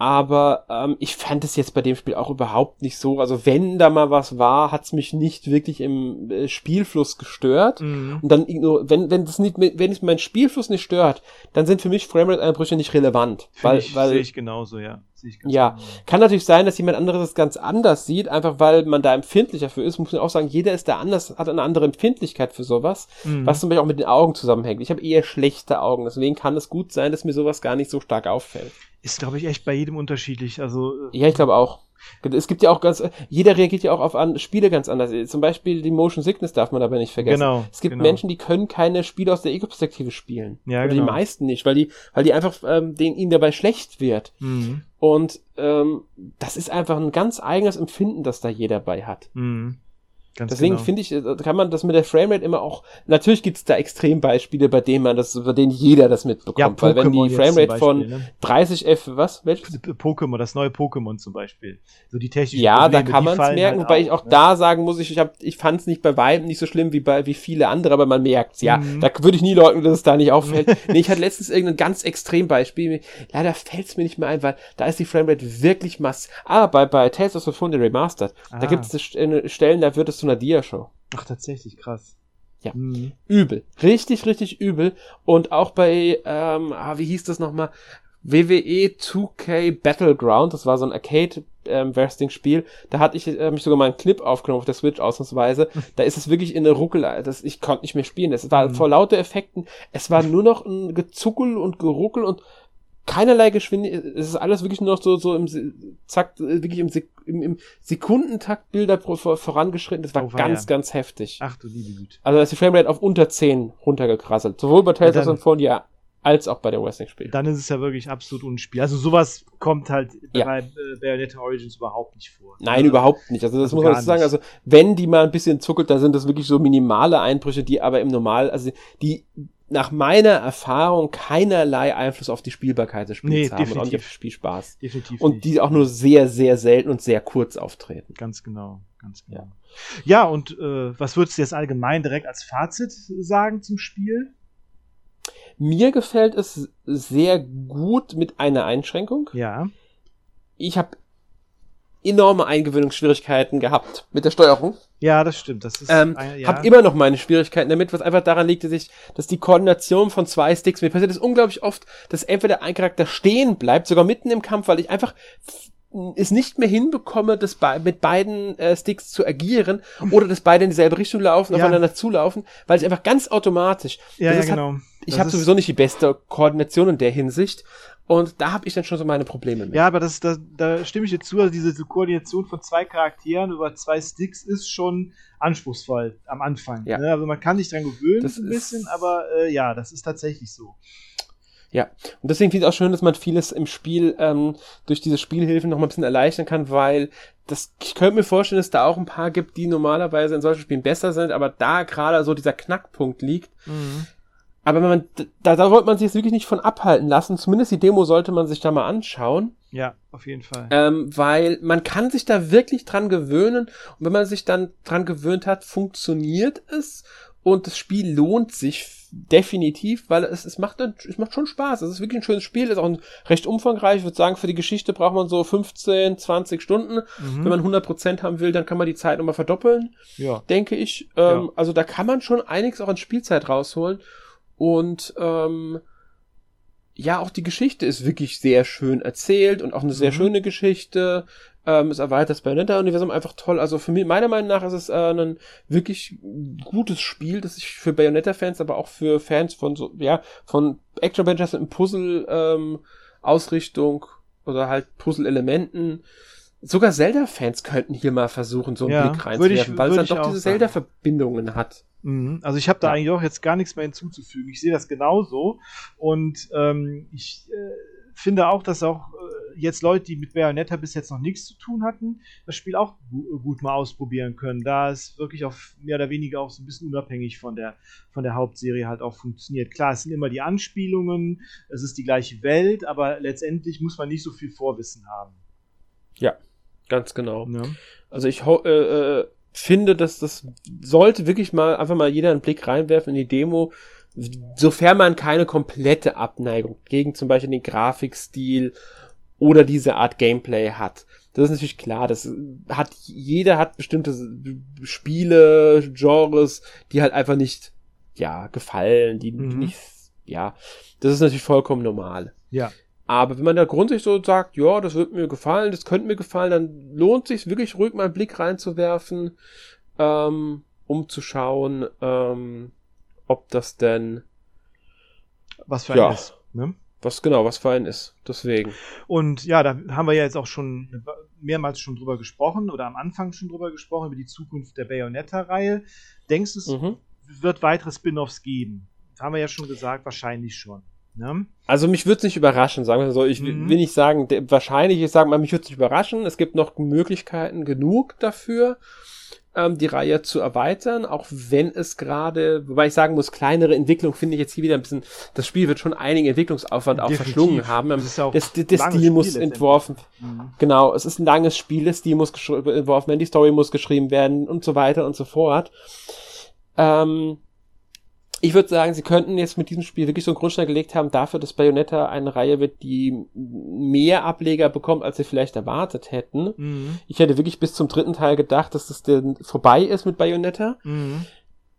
Aber ähm, ich fand es jetzt bei dem Spiel auch überhaupt nicht so. Also wenn da mal was war, hat's mich nicht wirklich im äh, Spielfluss gestört. Mhm. Und dann, wenn, wenn das nicht, wenn es meinen Spielfluss nicht stört, dann sind für mich Framerate-Einbrüche nicht relevant. Find Weil, ich, weil sehe ich genauso, ja. Sehe ich ganz Ja, genauso. kann natürlich sein, dass jemand anderes es ganz anders sieht, einfach weil man da empfindlicher für ist. Muss man auch sagen, jeder ist da anders, hat eine andere Empfindlichkeit für sowas, Mhm. was zum Beispiel auch mit den Augen zusammenhängt. Ich habe eher schlechte Augen, deswegen kann es gut sein, dass mir sowas gar nicht so stark auffällt. Ist, glaube ich, echt bei jedem unterschiedlich. Also, äh, Ja, ich glaube auch. Es gibt ja auch ganz, jeder reagiert ja auch auf an, Spiele ganz anders. Zum Beispiel die Motion Sickness darf man dabei nicht vergessen. Genau, Es gibt genau. Menschen, die können keine Spiele aus der Ego-Perspektive spielen. Ja, Oder genau. die meisten nicht, weil die, weil die einfach, ähm, denen ihnen dabei schlecht wird. mhm. Und ähm, das ist einfach ein ganz eigenes Empfinden, das da jeder bei hat. Mhm. Ganz Deswegen genau. finde ich, äh, kann man das mit der Framerate immer auch, natürlich gibt es da Extrembeispiele, bei denen man das, bei denen jeder das mitbekommt. Ja, weil wenn die Framerate Beispiel, von ne? 30 F, was? Welches? Pokémon, das neue Pokémon zum Beispiel. So die technischen Ja, Probleme, da kann man es merken, halt wobei ich auch ne? da sagen muss, ich, ich, hab, ich fand es nicht bei weitem nicht so schlimm wie bei wie viele andere, aber man merkt Ja, mhm. da würde ich nie leugnen, dass es da nicht auffällt. nee, ich hatte letztens irgendein ganz Extrembeispiel. Leider fällt es mir nicht mehr ein, weil da ist die Framerate wirklich mass. Ah, bei, bei Tales of Symphonia Remastered, ah. da gibt es Stellen, da wird es zu einer Dia-Show. Ach, tatsächlich, krass. Ja, mhm. übel. Richtig, richtig übel. Und auch bei, ähm, ah, wie hieß das nochmal? WWE 2K Battleground, das war so ein Arcade ähm, Wrestling-Spiel, da hatte ich äh, mich sogar mal einen Clip aufgenommen auf der Switch ausnahmsweise. Da ist es wirklich in eine Ruckel, das, ich konnte nicht mehr spielen. Es war mhm. vor lauter Effekten, es war nur noch ein Gezuckel und Geruckel und keinerlei Geschwindigkeit, es ist alles wirklich nur noch so, so im Zack, wirklich im, Sek im, im Sekundentakt Bilder vorangeschritten. Das war oh, ganz, ja. ganz heftig. Ach du liebe Güte. Also da ist die Framerate auf unter 10 runtergekrasselt. Sowohl bei Tales of Symphonia als auch bei der Wrestling-Spiel. Dann ist es ja wirklich absolut unspiel. Also sowas kommt halt ja. bei äh, Bayonetta Origins überhaupt nicht vor. Nein, also, überhaupt nicht. Also das also muss man dazu sagen. Also wenn die mal ein bisschen zuckelt, dann sind das wirklich so minimale Einbrüche, die aber im Normal, also die nach meiner Erfahrung keinerlei Einfluss auf die Spielbarkeit des Spiels nee, haben definitiv. und nicht auf den Spielspaß. Definitiv und die auch nur sehr, sehr selten und sehr kurz auftreten. Ganz genau, ganz genau. Ja, ja und äh, was würdest du jetzt allgemein direkt als Fazit sagen zum Spiel? Mir gefällt es sehr gut mit einer Einschränkung. Ja. Ich habe enorme Eingewöhnungsschwierigkeiten gehabt mit der Steuerung. Ja, das stimmt. Das ist ähm, ja. Hab immer noch meine Schwierigkeiten damit, was einfach daran liegt, dass ich, dass die Koordination von zwei Sticks, mir passiert es unglaublich oft, dass entweder ein Charakter stehen bleibt, sogar mitten im Kampf, weil ich einfach es nicht mehr hinbekomme, das be mit beiden äh, Sticks zu agieren oder dass beide in dieselbe Richtung laufen, ja. aufeinander zulaufen, weil ich einfach ganz automatisch. Ja, ja genau. Hat, ich habe sowieso nicht die beste Koordination in der Hinsicht und da habe ich dann schon so meine Probleme mit. Ja, aber das, das, da stimme ich dir zu. Also diese Koordination von zwei Charakteren über zwei Sticks ist schon anspruchsvoll am Anfang. Ja. Ne? Also man kann sich dran gewöhnen das ein bisschen, aber äh, ja, das ist tatsächlich so. Ja, und deswegen finde ich auch schön, dass man vieles im Spiel ähm, durch diese Spielhilfen noch mal ein bisschen erleichtern kann, weil das, ich könnte mir vorstellen, dass es da auch ein paar gibt, die normalerweise in solchen Spielen besser sind, aber da gerade so dieser Knackpunkt liegt, mhm. Aber man, da, da sollte man sich jetzt wirklich nicht von abhalten lassen. Zumindest die Demo sollte man sich da mal anschauen. Ja, auf jeden Fall. Ähm, weil man kann sich da wirklich dran gewöhnen. Und wenn man sich dann dran gewöhnt hat, funktioniert es. Und das Spiel lohnt sich definitiv, weil es, es macht es macht schon Spaß. Es ist wirklich ein schönes Spiel, es ist auch ein recht umfangreich. Ich würde sagen, für die Geschichte braucht man so 15, 20 Stunden. Mhm. Wenn man 100% haben will, dann kann man die Zeit nochmal verdoppeln. Ja. Denke ich. Ähm, ja. Also da kann man schon einiges auch an Spielzeit rausholen. Und ähm, ja, auch die Geschichte ist wirklich sehr schön erzählt und auch eine sehr mhm. schöne Geschichte. Ähm, es erweitert das Bayonetta-Universum einfach toll. Also für mich, meiner Meinung nach ist es äh, ein wirklich gutes Spiel, das sich für Bayonetta-Fans, aber auch für Fans von so, ja, von Action-Adventures in Puzzle-Ausrichtung ähm, oder halt Puzzle-Elementen. Sogar Zelda-Fans könnten hier mal versuchen, so einen ja, Blick reinzuwerfen, weil es dann doch diese Zelda-Verbindungen hat. Mhm. Also ich habe da ja. eigentlich auch jetzt gar nichts mehr hinzuzufügen. Ich sehe das genauso und ähm, ich äh, finde auch, dass auch äh, jetzt Leute, die mit Bayonetta bis jetzt noch nichts zu tun hatten, das Spiel auch gu gut mal ausprobieren können, da es wirklich auch mehr oder weniger auch so ein bisschen unabhängig von der, von der Hauptserie halt auch funktioniert. Klar, es sind immer die Anspielungen, es ist die gleiche Welt, aber letztendlich muss man nicht so viel Vorwissen haben. Ja, ganz genau. Ja. Also ich äh, äh, finde, dass das sollte wirklich mal einfach mal jeder einen Blick reinwerfen in die Demo, sofern man keine komplette Abneigung gegen zum Beispiel den Grafikstil oder diese Art Gameplay hat. Das ist natürlich klar, das hat, jeder hat bestimmte Spiele, Genres, die halt einfach nicht, ja, gefallen, die mhm. nicht, ja, das ist natürlich vollkommen normal. Ja. Aber wenn man da grundsätzlich so sagt, ja, das wird mir gefallen, das könnte mir gefallen, dann lohnt sich wirklich ruhig mal einen Blick reinzuwerfen, ähm, um zu schauen, ähm, ob das denn was für ein ja, ist. Ne? Was genau, was für ein ist. Deswegen. Und ja, da haben wir ja jetzt auch schon mehrmals schon drüber gesprochen oder am Anfang schon drüber gesprochen, über die Zukunft der Bayonetta-Reihe. Denkst du, es mhm. wird weitere Spin-offs geben? Haben wir ja schon gesagt, wahrscheinlich schon. Ne? Also mich würde es nicht überraschen, sagen wir so. Ich mhm. will nicht sagen, wahrscheinlich, ich sage mal, mich würde es nicht überraschen. Es gibt noch Möglichkeiten genug dafür ähm, die Reihe zu erweitern, auch wenn es gerade, wobei ich sagen muss, kleinere Entwicklung finde ich jetzt hier wieder ein bisschen, das Spiel wird schon einigen Entwicklungsaufwand Definitiv. auch verschlungen haben. Das ist auch das, der Stil muss entworfen, mhm. genau, es ist ein langes Spiel, der Stil muss entworfen werden, die Story muss geschrieben werden und so weiter und so fort. Ähm, ich würde sagen, sie könnten jetzt mit diesem Spiel wirklich so einen Grundstein gelegt haben dafür, dass Bayonetta eine Reihe wird, die mehr Ableger bekommt, als sie vielleicht erwartet hätten. Mhm. Ich hätte wirklich bis zum dritten Teil gedacht, dass das denn vorbei ist mit Bayonetta. Mhm.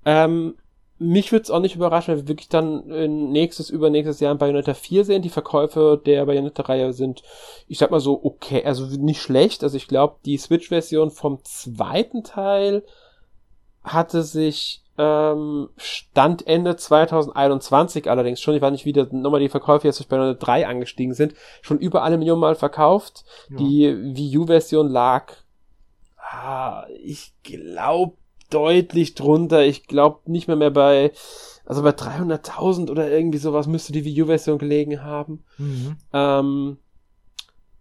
Ähm, mich würde es auch nicht überraschen, wenn wir wirklich dann in nächstes, übernächstes Jahr in Bayonetta 4 sehen. Die Verkäufe der Bayonetta-Reihe sind, ich sag mal so, okay, also nicht schlecht. Also ich glaube, die Switch-Version vom zweiten Teil hatte sich ähm, Stand Ende 2021 allerdings schon, ich weiß nicht, wie das nochmal die Verkäufe jetzt bei 3 angestiegen sind, schon über eine Million Mal verkauft. Ja. Die Wii U-Version lag, ah, ich glaube, deutlich drunter. Ich glaube nicht mehr mehr bei, also bei 300.000 oder irgendwie sowas müsste die Wii U-Version gelegen haben. Mhm. Ähm,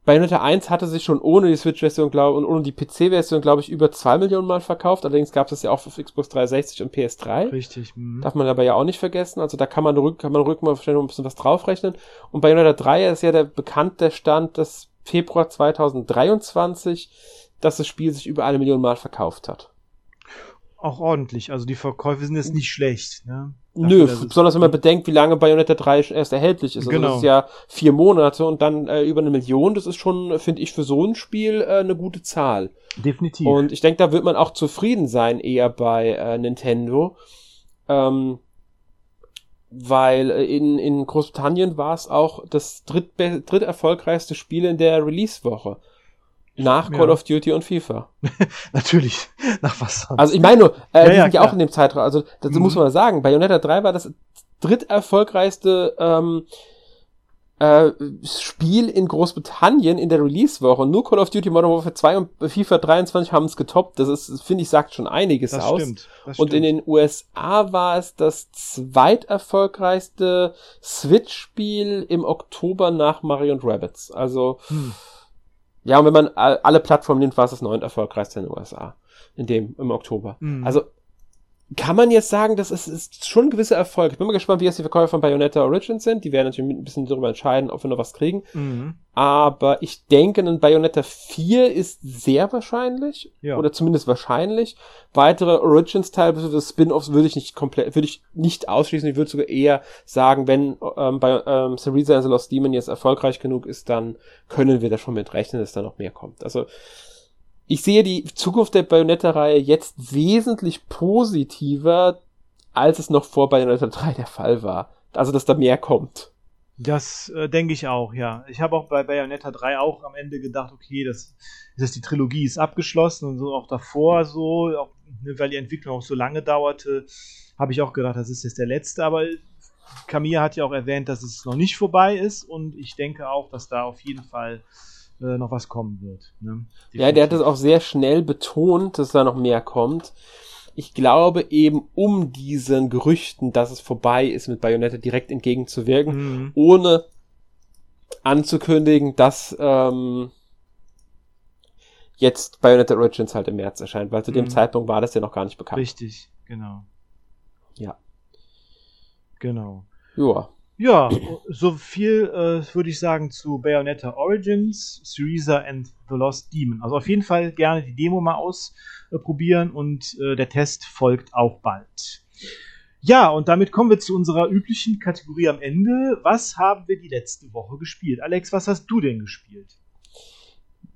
Bayonetta 1 hatte sich schon ohne die Switch-Version glaube und ohne die PC-Version, glaube ich, über zwei Millionen Mal verkauft. Allerdings gab es das ja auch für Xbox 360 und PS3. Richtig. Mh. Darf man aber ja auch nicht vergessen. Also da kann man rück, kann man rück mal ein bisschen was draufrechnen. Und Bayonetta 3 ist ja der bekannte Stand des Februar 2023, dass das Spiel sich über eine Million Mal verkauft hat. Auch ordentlich. Also die Verkäufe sind jetzt nicht schlecht. Ne? Nö, besonders wenn man bedenkt, wie lange Bayonetta 3 erst erhältlich ist. Also genau. das ist ja vier Monate und dann äh, über eine Million. Das ist schon, finde ich, für so ein Spiel äh, eine gute Zahl. Definitiv. Und ich denke, da wird man auch zufrieden sein, eher bei äh, Nintendo. Ähm, weil äh, in, in Großbritannien war es auch das dritt, dritt erfolgreichste Spiel in der Release-Woche. Nach ja. Call of Duty und FIFA. Natürlich. Nach was sonst? Also ich meine nur, äh, ja, die ja, sind ja auch in dem Zeitraum. Also das mhm. muss man sagen. Bayonetta 3 war das dritterfolgreichste ähm, äh, Spiel in Großbritannien in der Release-Woche. Nur Call of Duty Modern Warfare 2 und FIFA 23 haben es getoppt. Das ist, finde ich, sagt schon einiges das aus. Stimmt, das und in den USA war es das zweiterfolgreichste Switch-Spiel im Oktober nach Mario und Rabbits. Also hm ja, und wenn man alle Plattformen nimmt, war es das neun erfolgreichste in den USA. In dem, im Oktober. Mhm. Also, kann man jetzt sagen, das ist, ist schon ein gewisser Erfolg. Ich bin mal gespannt, wie jetzt die Verkäufe von Bayonetta Origins sind. Die werden natürlich ein bisschen darüber entscheiden, ob wir noch was kriegen. Mhm. Aber ich denke, ein Bayonetta 4 ist sehr wahrscheinlich. Ja. Oder zumindest wahrscheinlich. Weitere Origins-Teile, bzw. Spin-Offs würde ich nicht komplett, würde ich nicht ausschließen. Ich würde sogar eher sagen, wenn ähm, bei ähm, Cereza and the Lost Demon jetzt erfolgreich genug ist, dann können wir da schon mit rechnen, dass da noch mehr kommt. Also, ich sehe die Zukunft der Bayonetta-Reihe jetzt wesentlich positiver, als es noch vor Bayonetta 3 der Fall war. Also, dass da mehr kommt. Das äh, denke ich auch, ja. Ich habe auch bei Bayonetta 3 auch am Ende gedacht, okay, das, das die Trilogie ist abgeschlossen und so auch davor so, auch, ne, weil die Entwicklung auch so lange dauerte, habe ich auch gedacht, das ist jetzt der letzte, aber Camilla hat ja auch erwähnt, dass es noch nicht vorbei ist und ich denke auch, dass da auf jeden Fall äh, noch was kommen wird. Ne? Ja, der hat es auch sehr schnell betont, dass da noch mehr kommt. Ich glaube eben, um diesen Gerüchten, dass es vorbei ist mit Bayonetta direkt entgegenzuwirken, mhm. ohne anzukündigen, dass ähm, jetzt Bayonetta Origins halt im März erscheint, weil zu mhm. dem Zeitpunkt war das ja noch gar nicht bekannt. Richtig, genau. Ja. Genau. Ja. Ja, so viel äh, würde ich sagen zu Bayonetta Origins, Syriza and the Lost Demon. Also auf jeden Fall gerne die Demo mal ausprobieren und äh, der Test folgt auch bald. Ja, und damit kommen wir zu unserer üblichen Kategorie am Ende. Was haben wir die letzte Woche gespielt? Alex, was hast du denn gespielt?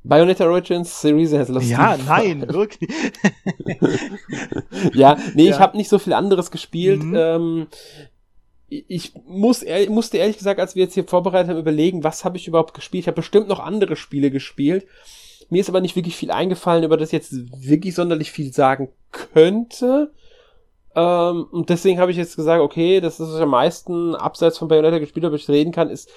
Bayonetta Origins, Syriza has lost. Ja, nein, wirklich. ja, nee, ja. ich habe nicht so viel anderes gespielt. Mhm. Ähm, ich muss ehrlich, musste ehrlich gesagt, als wir jetzt hier vorbereitet haben, überlegen, was habe ich überhaupt gespielt. Ich habe bestimmt noch andere Spiele gespielt. Mir ist aber nicht wirklich viel eingefallen, über das jetzt wirklich sonderlich viel sagen könnte. Ähm, und deswegen habe ich jetzt gesagt, okay, das ist was ich am meisten abseits von Bayonetta gespielt habe, ich reden kann, ist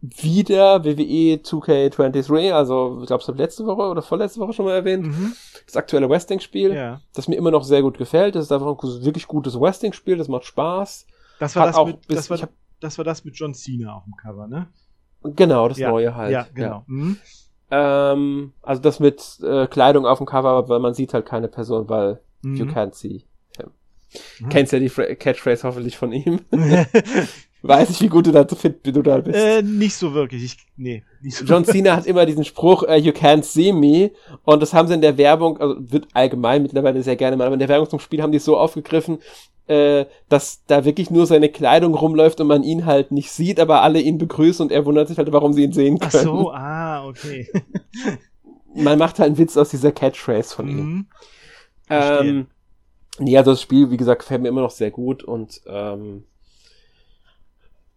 wieder WWE 2K23, also ich glaube, es habe letzte Woche oder vorletzte Woche schon mal erwähnt. Mhm. Das aktuelle Wrestling-Spiel, ja. das mir immer noch sehr gut gefällt. Das ist einfach ein wirklich gutes Wrestling-Spiel, das macht Spaß. Das war das, mit, das war, das war das mit John Cena auf dem Cover, ne? Genau, das ja, neue halt. Ja, genau. Ja. Mhm. Ähm, also das mit äh, Kleidung auf dem Cover, weil man sieht halt keine Person, weil mhm. you can't see him. Mhm. Kennst ja die Fra Catchphrase hoffentlich von ihm. Weiß ich, wie gut du da fit du da bist. Äh, nicht so wirklich. Ich, nee, nicht so John Cena hat immer diesen Spruch, uh, you can't see me. Und das haben sie in der Werbung, also wird allgemein mittlerweile sehr gerne mal, aber in der Werbung zum Spiel haben die es so aufgegriffen, äh, dass da wirklich nur seine Kleidung rumläuft und man ihn halt nicht sieht, aber alle ihn begrüßen und er wundert sich halt, warum sie ihn sehen können. Ach so, ah, okay. man macht halt einen Witz aus dieser Catchphrase von ihm. Mhm. Ähm, nee, also das Spiel, wie gesagt, gefällt mir immer noch sehr gut und ähm,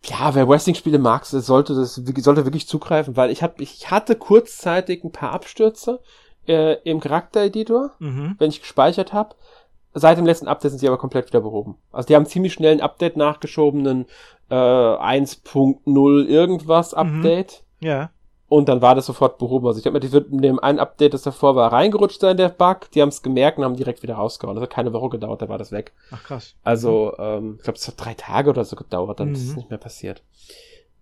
ja, wer Wrestling-Spiele mag, sollte das sollte wirklich zugreifen, weil ich habe ich hatte kurzzeitig ein paar Abstürze äh, im Charaktereditor, mhm. wenn ich gespeichert habe. Seit dem letzten Update sind sie aber komplett wieder behoben. Also die haben ziemlich schnell ein Update nachgeschobenen äh, 1.0 irgendwas mhm. Update. Mhm. Ja. Und dann war das sofort behoben. Also ich habe mir, die wird in dem einen Update, das davor war, reingerutscht sein, der Bug. Die haben es gemerkt und haben direkt wieder rausgehauen. Das hat keine Woche gedauert, da war das weg. Ach krass. Also, ähm, ich glaube, es hat drei Tage oder so gedauert, dann mhm. ist es nicht mehr passiert.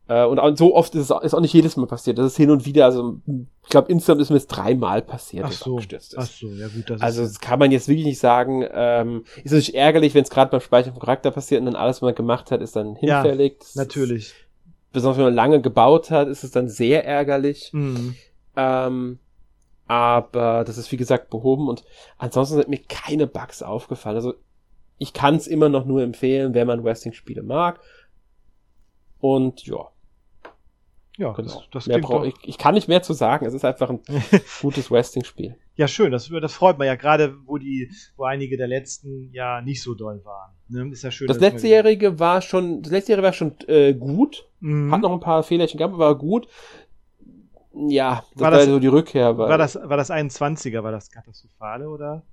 Äh, und auch, so oft ist es auch, ist auch nicht jedes Mal passiert. Das ist hin und wieder, also ich glaube, insgesamt ist mir es dreimal passiert, dass so. abgestürzt ist. Ach so, ja gut. Das also das kann man jetzt wirklich nicht sagen. Ähm, ist natürlich ärgerlich, wenn es gerade beim Speichern vom Charakter passiert und dann alles, was man gemacht hat, ist dann hinfällig. Ja, natürlich besonders wenn man lange gebaut hat, ist es dann sehr ärgerlich. Mhm. Ähm, aber das ist wie gesagt behoben und ansonsten sind mir keine Bugs aufgefallen. Also ich kann es immer noch nur empfehlen, wenn man Wrestling-Spiele mag. Und ja. Ja, genau. das, das brauch, ich, ich, kann nicht mehr zu sagen. Es ist einfach ein gutes Wrestling-Spiel. Ja, schön. Das, das freut man ja gerade, wo die, wo einige der letzten ja nicht so doll waren. Ne? Ist ja schön. Das letztejährige war schon, das letztejährige war schon äh, gut. Mhm. Hat noch ein paar Fehlerchen gehabt, aber war gut. Ja, das war, das, war so die Rückkehr. War, war das, war das 21er, war das katastrophale oder?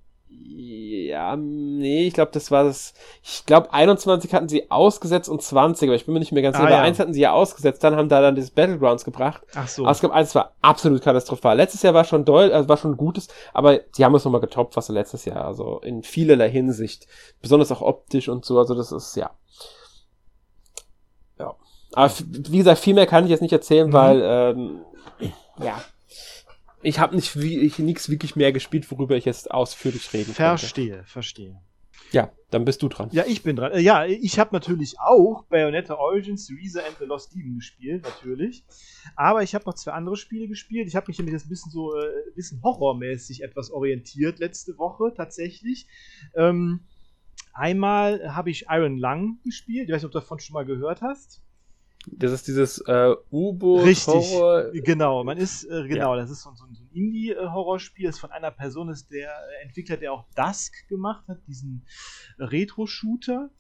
Ja, nee, ich glaube, das war das. Ich glaube, 21 hatten sie ausgesetzt und 20, aber ich bin mir nicht mehr ganz sicher. Ah, ja. Eins hatten sie ja ausgesetzt, dann haben da dann das Battlegrounds gebracht. Ach so. Aber es gab eins, war absolut katastrophal. Letztes Jahr war schon doll, also war schon gutes, aber die haben es nochmal getoppt, was letztes Jahr. Also in vielerlei Hinsicht. Besonders auch optisch und so. Also das ist, ja. Ja. Aber wie gesagt, viel mehr kann ich jetzt nicht erzählen, mhm. weil, ähm, ja, ich habe nicht wie ich nichts wirklich mehr gespielt, worüber ich jetzt ausführlich reden kann. Verstehe, könnte. verstehe. Ja, dann bist du dran. Ja, ich bin dran. Äh, ja, ich habe natürlich auch Bayonetta Origins, Reza and the Lost Demon gespielt, natürlich. Aber ich habe noch zwei andere Spiele gespielt. Ich habe mich nämlich jetzt ein bisschen so, äh, ein bisschen horrormäßig etwas orientiert letzte Woche, tatsächlich. Ähm, einmal habe ich Iron Lung gespielt. Ich weiß nicht, ob du davon schon mal gehört hast. Das ist dieses äh, U-Boot. Richtig, Horror. genau. Man ist äh, genau. Ja. Das ist so, so ein Indie-Horrorspiel. Das von einer Person ist der äh, Entwickler, der auch Dusk gemacht hat, diesen Retro-Shooter.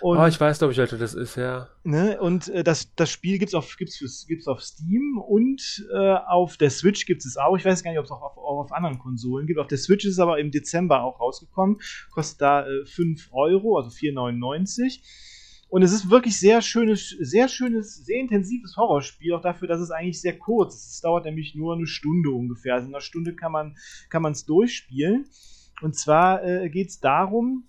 oh, ich weiß, glaube ich, welcher das ist, ja. Ne, und äh, das, das Spiel gibt's auf, gibt's, für, gibt's auf Steam und äh, auf der Switch gibt es auch. Ich weiß gar nicht, ob es auch auf, auch auf anderen Konsolen gibt. Auf der Switch ist es aber im Dezember auch rausgekommen. Kostet da äh, 5 Euro, also 4,99. Und es ist wirklich sehr schönes, sehr schönes, sehr intensives Horrorspiel, auch dafür, dass es eigentlich sehr kurz ist. Es dauert nämlich nur eine Stunde ungefähr. Also in einer Stunde kann man es durchspielen. Und zwar äh, geht es darum,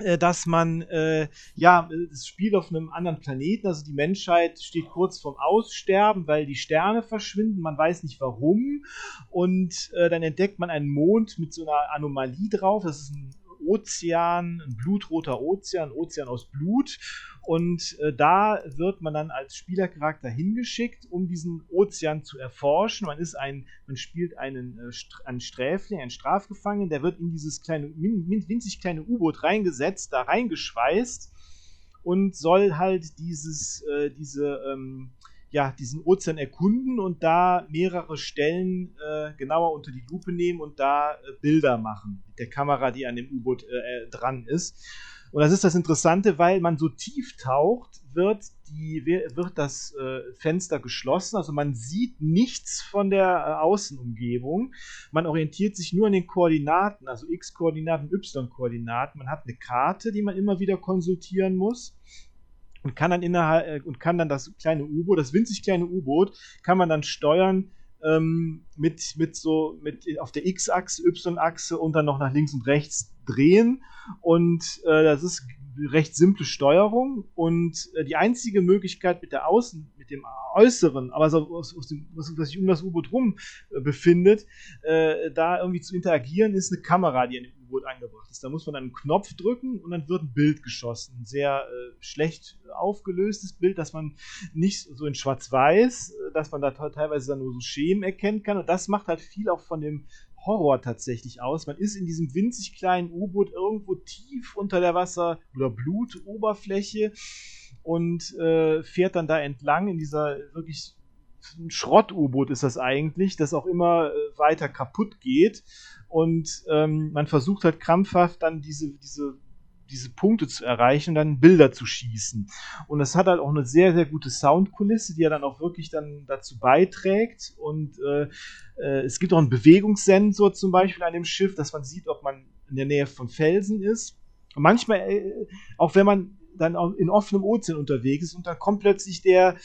äh, dass man äh, ja es spielt auf einem anderen Planeten, also die Menschheit steht kurz vorm Aussterben, weil die Sterne verschwinden, man weiß nicht warum und äh, dann entdeckt man einen Mond mit so einer Anomalie drauf, das ist ein Ozean, ein blutroter Ozean, Ozean aus Blut. Und äh, da wird man dann als Spielercharakter hingeschickt, um diesen Ozean zu erforschen. Man ist ein, man spielt einen, äh, einen Sträfling, einen Strafgefangenen, der wird in dieses kleine, winzig kleine U-Boot reingesetzt, da reingeschweißt und soll halt dieses, äh, diese, ähm, ja, diesen Ozean erkunden und da mehrere Stellen äh, genauer unter die Lupe nehmen und da äh, Bilder machen mit der Kamera, die an dem U-Boot äh, äh, dran ist. Und das ist das Interessante, weil man so tief taucht, wird, die, wird das äh, Fenster geschlossen. Also man sieht nichts von der äh, Außenumgebung. Man orientiert sich nur an den Koordinaten, also X-Koordinaten, Y-Koordinaten. Man hat eine Karte, die man immer wieder konsultieren muss und kann dann innerhalb äh, und kann dann das kleine U-Boot, das winzig kleine U-Boot, kann man dann steuern ähm, mit, mit so mit auf der X-Achse, Y-Achse und dann noch nach links und rechts drehen. Und äh, das ist recht simple Steuerung und äh, die einzige Möglichkeit mit der Außen, mit dem Äußeren, aber so aus, aus dem, was, was sich um das U-Boot rum äh, befindet, äh, da irgendwie zu interagieren, ist eine Kamera, die an dem U-Boot angebracht ist. Da muss man einen Knopf drücken und dann wird ein Bild geschossen. Ein sehr äh, schlecht aufgelöstes Bild, dass man nicht so in Schwarz-Weiß, äh, dass man da teilweise dann nur so Schemen erkennen kann. Und das macht halt viel auch von dem Horror tatsächlich aus. Man ist in diesem winzig kleinen U-Boot irgendwo tief unter der Wasser- oder Blutoberfläche und äh, fährt dann da entlang in dieser wirklich ein Schrott-U-Boot ist das eigentlich, das auch immer äh, weiter kaputt geht. Und ähm, man versucht halt krampfhaft dann diese, diese diese Punkte zu erreichen und dann Bilder zu schießen. Und das hat halt auch eine sehr, sehr gute Soundkulisse, die ja dann auch wirklich dann dazu beiträgt. Und äh, äh, es gibt auch einen Bewegungssensor zum Beispiel an dem Schiff, dass man sieht, ob man in der Nähe von Felsen ist. Und manchmal, äh, auch wenn man dann in offenem Ozean unterwegs ist und dann kommt plötzlich der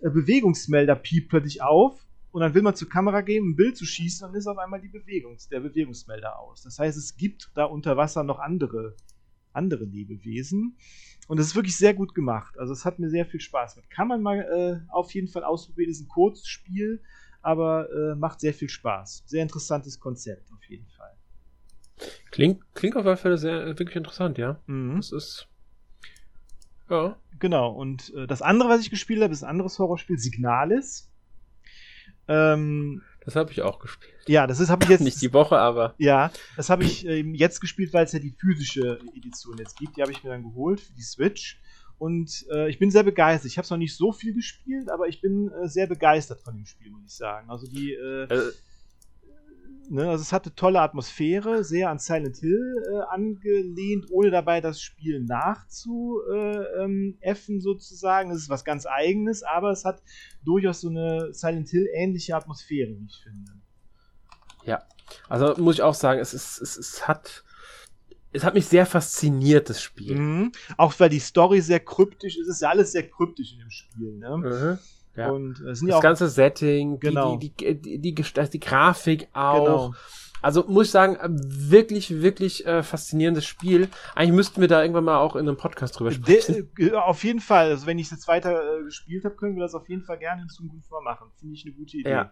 äh, Bewegungsmelder piept plötzlich auf und dann will man zur Kamera gehen, ein Bild zu schießen, dann ist auf einmal die Bewegungs-, der Bewegungsmelder aus. Das heißt, es gibt da unter Wasser noch andere andere Lebewesen. Und es ist wirklich sehr gut gemacht. Also es hat mir sehr viel Spaß gemacht. Kann man mal äh, auf jeden Fall ausprobieren. Ist ein Kurzspiel, aber äh, macht sehr viel Spaß. Sehr interessantes Konzept auf jeden Fall. Klingt, klingt auf jeden Fall sehr wirklich interessant, ja. Mhm. Das ist ja. Genau. Und äh, das andere, was ich gespielt habe, ist ein anderes Horrorspiel, Signalis. Ähm, das habe ich auch gespielt. Ja, das ist habe ich jetzt nicht die Woche, aber ja, das habe ich äh, jetzt gespielt, weil es ja die physische Edition jetzt gibt. Die habe ich mir dann geholt für die Switch und äh, ich bin sehr begeistert. Ich habe es noch nicht so viel gespielt, aber ich bin äh, sehr begeistert von dem Spiel, muss ich sagen. Also die äh, äh Ne, also es hatte tolle Atmosphäre, sehr an Silent Hill äh, angelehnt, ohne dabei das Spiel nachzuäffen äh, ähm, sozusagen. Es ist was ganz eigenes, aber es hat durchaus so eine Silent Hill ähnliche Atmosphäre, wie ich finde. Ja, also muss ich auch sagen, es, ist, es, es hat es hat mich sehr fasziniert, das Spiel. Mhm. Auch weil die Story sehr kryptisch ist. Es ist ja alles sehr kryptisch in dem Spiel. Ne? Mhm. Ja. Und es sind das ja auch, ganze Setting, genau. die, die, die, die, die, die Grafik auch. Genau. Also muss ich sagen, wirklich, wirklich äh, faszinierendes Spiel. Eigentlich müssten wir da irgendwann mal auch in einem Podcast drüber sprechen. De, äh, auf jeden Fall. Also wenn ich es jetzt weiter äh, gespielt habe, können wir das auf jeden Fall gerne in Zukunft mal machen. Finde ich eine gute Idee. Ja.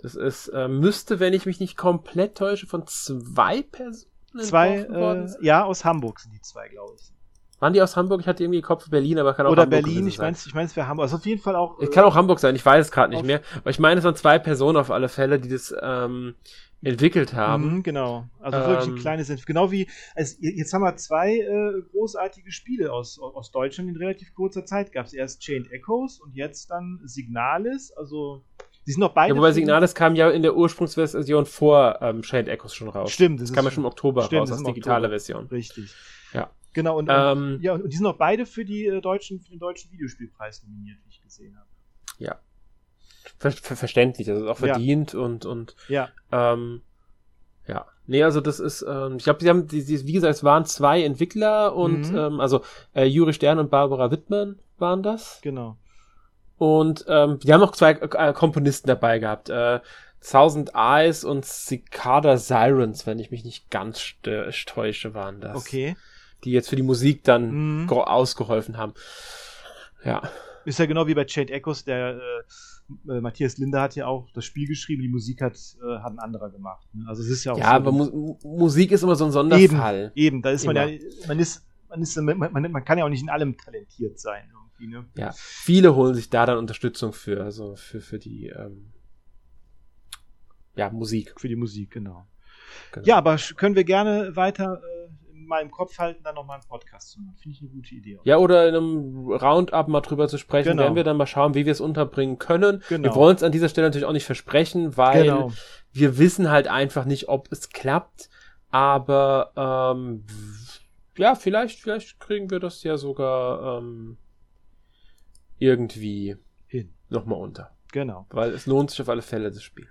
Das ist, äh, müsste, wenn ich mich nicht komplett täusche, von zwei Personen. Zwei, äh, ja, aus Hamburg sind die zwei, glaube ich. Waren die aus Hamburg? Ich hatte irgendwie Kopf Berlin, aber kann auch Oder Hamburg Berlin, ich meine, ich meine, es wäre Hamburg. Also auf jeden Fall auch. Es kann auch Hamburg sein, ich weiß es gerade nicht mehr. Aber ich meine, es waren zwei Personen auf alle Fälle, die das ähm, entwickelt haben. Mhm, genau. Also ähm, wirklich ein kleines, genau wie, also jetzt haben wir zwei äh, großartige Spiele aus, aus Deutschland in relativ kurzer Zeit. Gab es erst Chained Echoes und jetzt dann Signalis. Also die sind noch beide. Ja, wobei Signalis kam ja in der Ursprungsversion vor ähm, Chained Echoes schon raus. Stimmt. Das, das kam ja schon im Oktober stimmt, raus als digitale Oktober. Version. Richtig. Ja. Genau, und, ähm, ja, und die sind auch beide für, die, äh, deutschen, für den deutschen Videospielpreis nominiert, wie ich gesehen habe. Ja. Ver ver verständlich, also auch verdient ja. und, und ja. Ähm, ja. Nee, also das ist, ähm, ich glaube, sie haben, die, die, wie gesagt, es waren zwei Entwickler und mhm. ähm, also äh, Juri Stern und Barbara Wittmann waren das. Genau. Und ähm, die haben auch zwei äh, Komponisten dabei gehabt. Äh, Thousand Eyes und Cicada Sirens, wenn ich mich nicht ganz täusche, waren das. Okay die jetzt für die Musik dann mhm. ausgeholfen haben. Ja. Ist ja genau wie bei Chained Echoes, der äh, äh, Matthias Linde hat ja auch das Spiel geschrieben, die Musik hat, äh, hat ein anderer gemacht. Ne? Also es ist ja auch Ja, so aber Mu Musik ist immer so ein Sonderfall. Eben, eben da ist immer. man ja, man ist, man ist, man, man, man kann ja auch nicht in allem talentiert sein irgendwie, ne? Ja, viele holen sich da dann Unterstützung für, also für, für die, ähm, ja, Musik. Für die Musik, genau. genau. Ja, aber können wir gerne weiter äh, mal im Kopf halten, dann nochmal einen Podcast zu machen. Finde ich eine gute Idee. Ja, oder in einem Roundup mal drüber zu sprechen, genau. werden wir dann mal schauen, wie wir es unterbringen können. Genau. Wir wollen es an dieser Stelle natürlich auch nicht versprechen, weil genau. wir wissen halt einfach nicht, ob es klappt. Aber ähm, ja, vielleicht, vielleicht kriegen wir das ja sogar ähm, irgendwie hin. Nochmal unter. Genau. Weil es lohnt sich auf alle Fälle, das Spiel.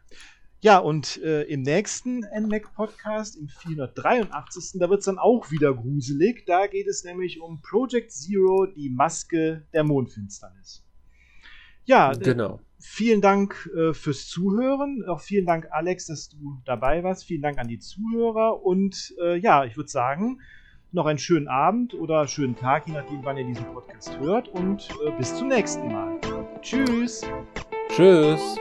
Ja, und äh, im nächsten NMAC-Podcast, im 483. Da wird es dann auch wieder gruselig. Da geht es nämlich um Project Zero, die Maske der Mondfinsternis. Ja, äh, genau. Äh, vielen Dank äh, fürs Zuhören. Auch vielen Dank, Alex, dass du dabei warst. Vielen Dank an die Zuhörer. Und äh, ja, ich würde sagen, noch einen schönen Abend oder schönen Tag, je nachdem, wann ihr diesen Podcast hört. Und äh, bis zum nächsten Mal. Tschüss. Tschüss.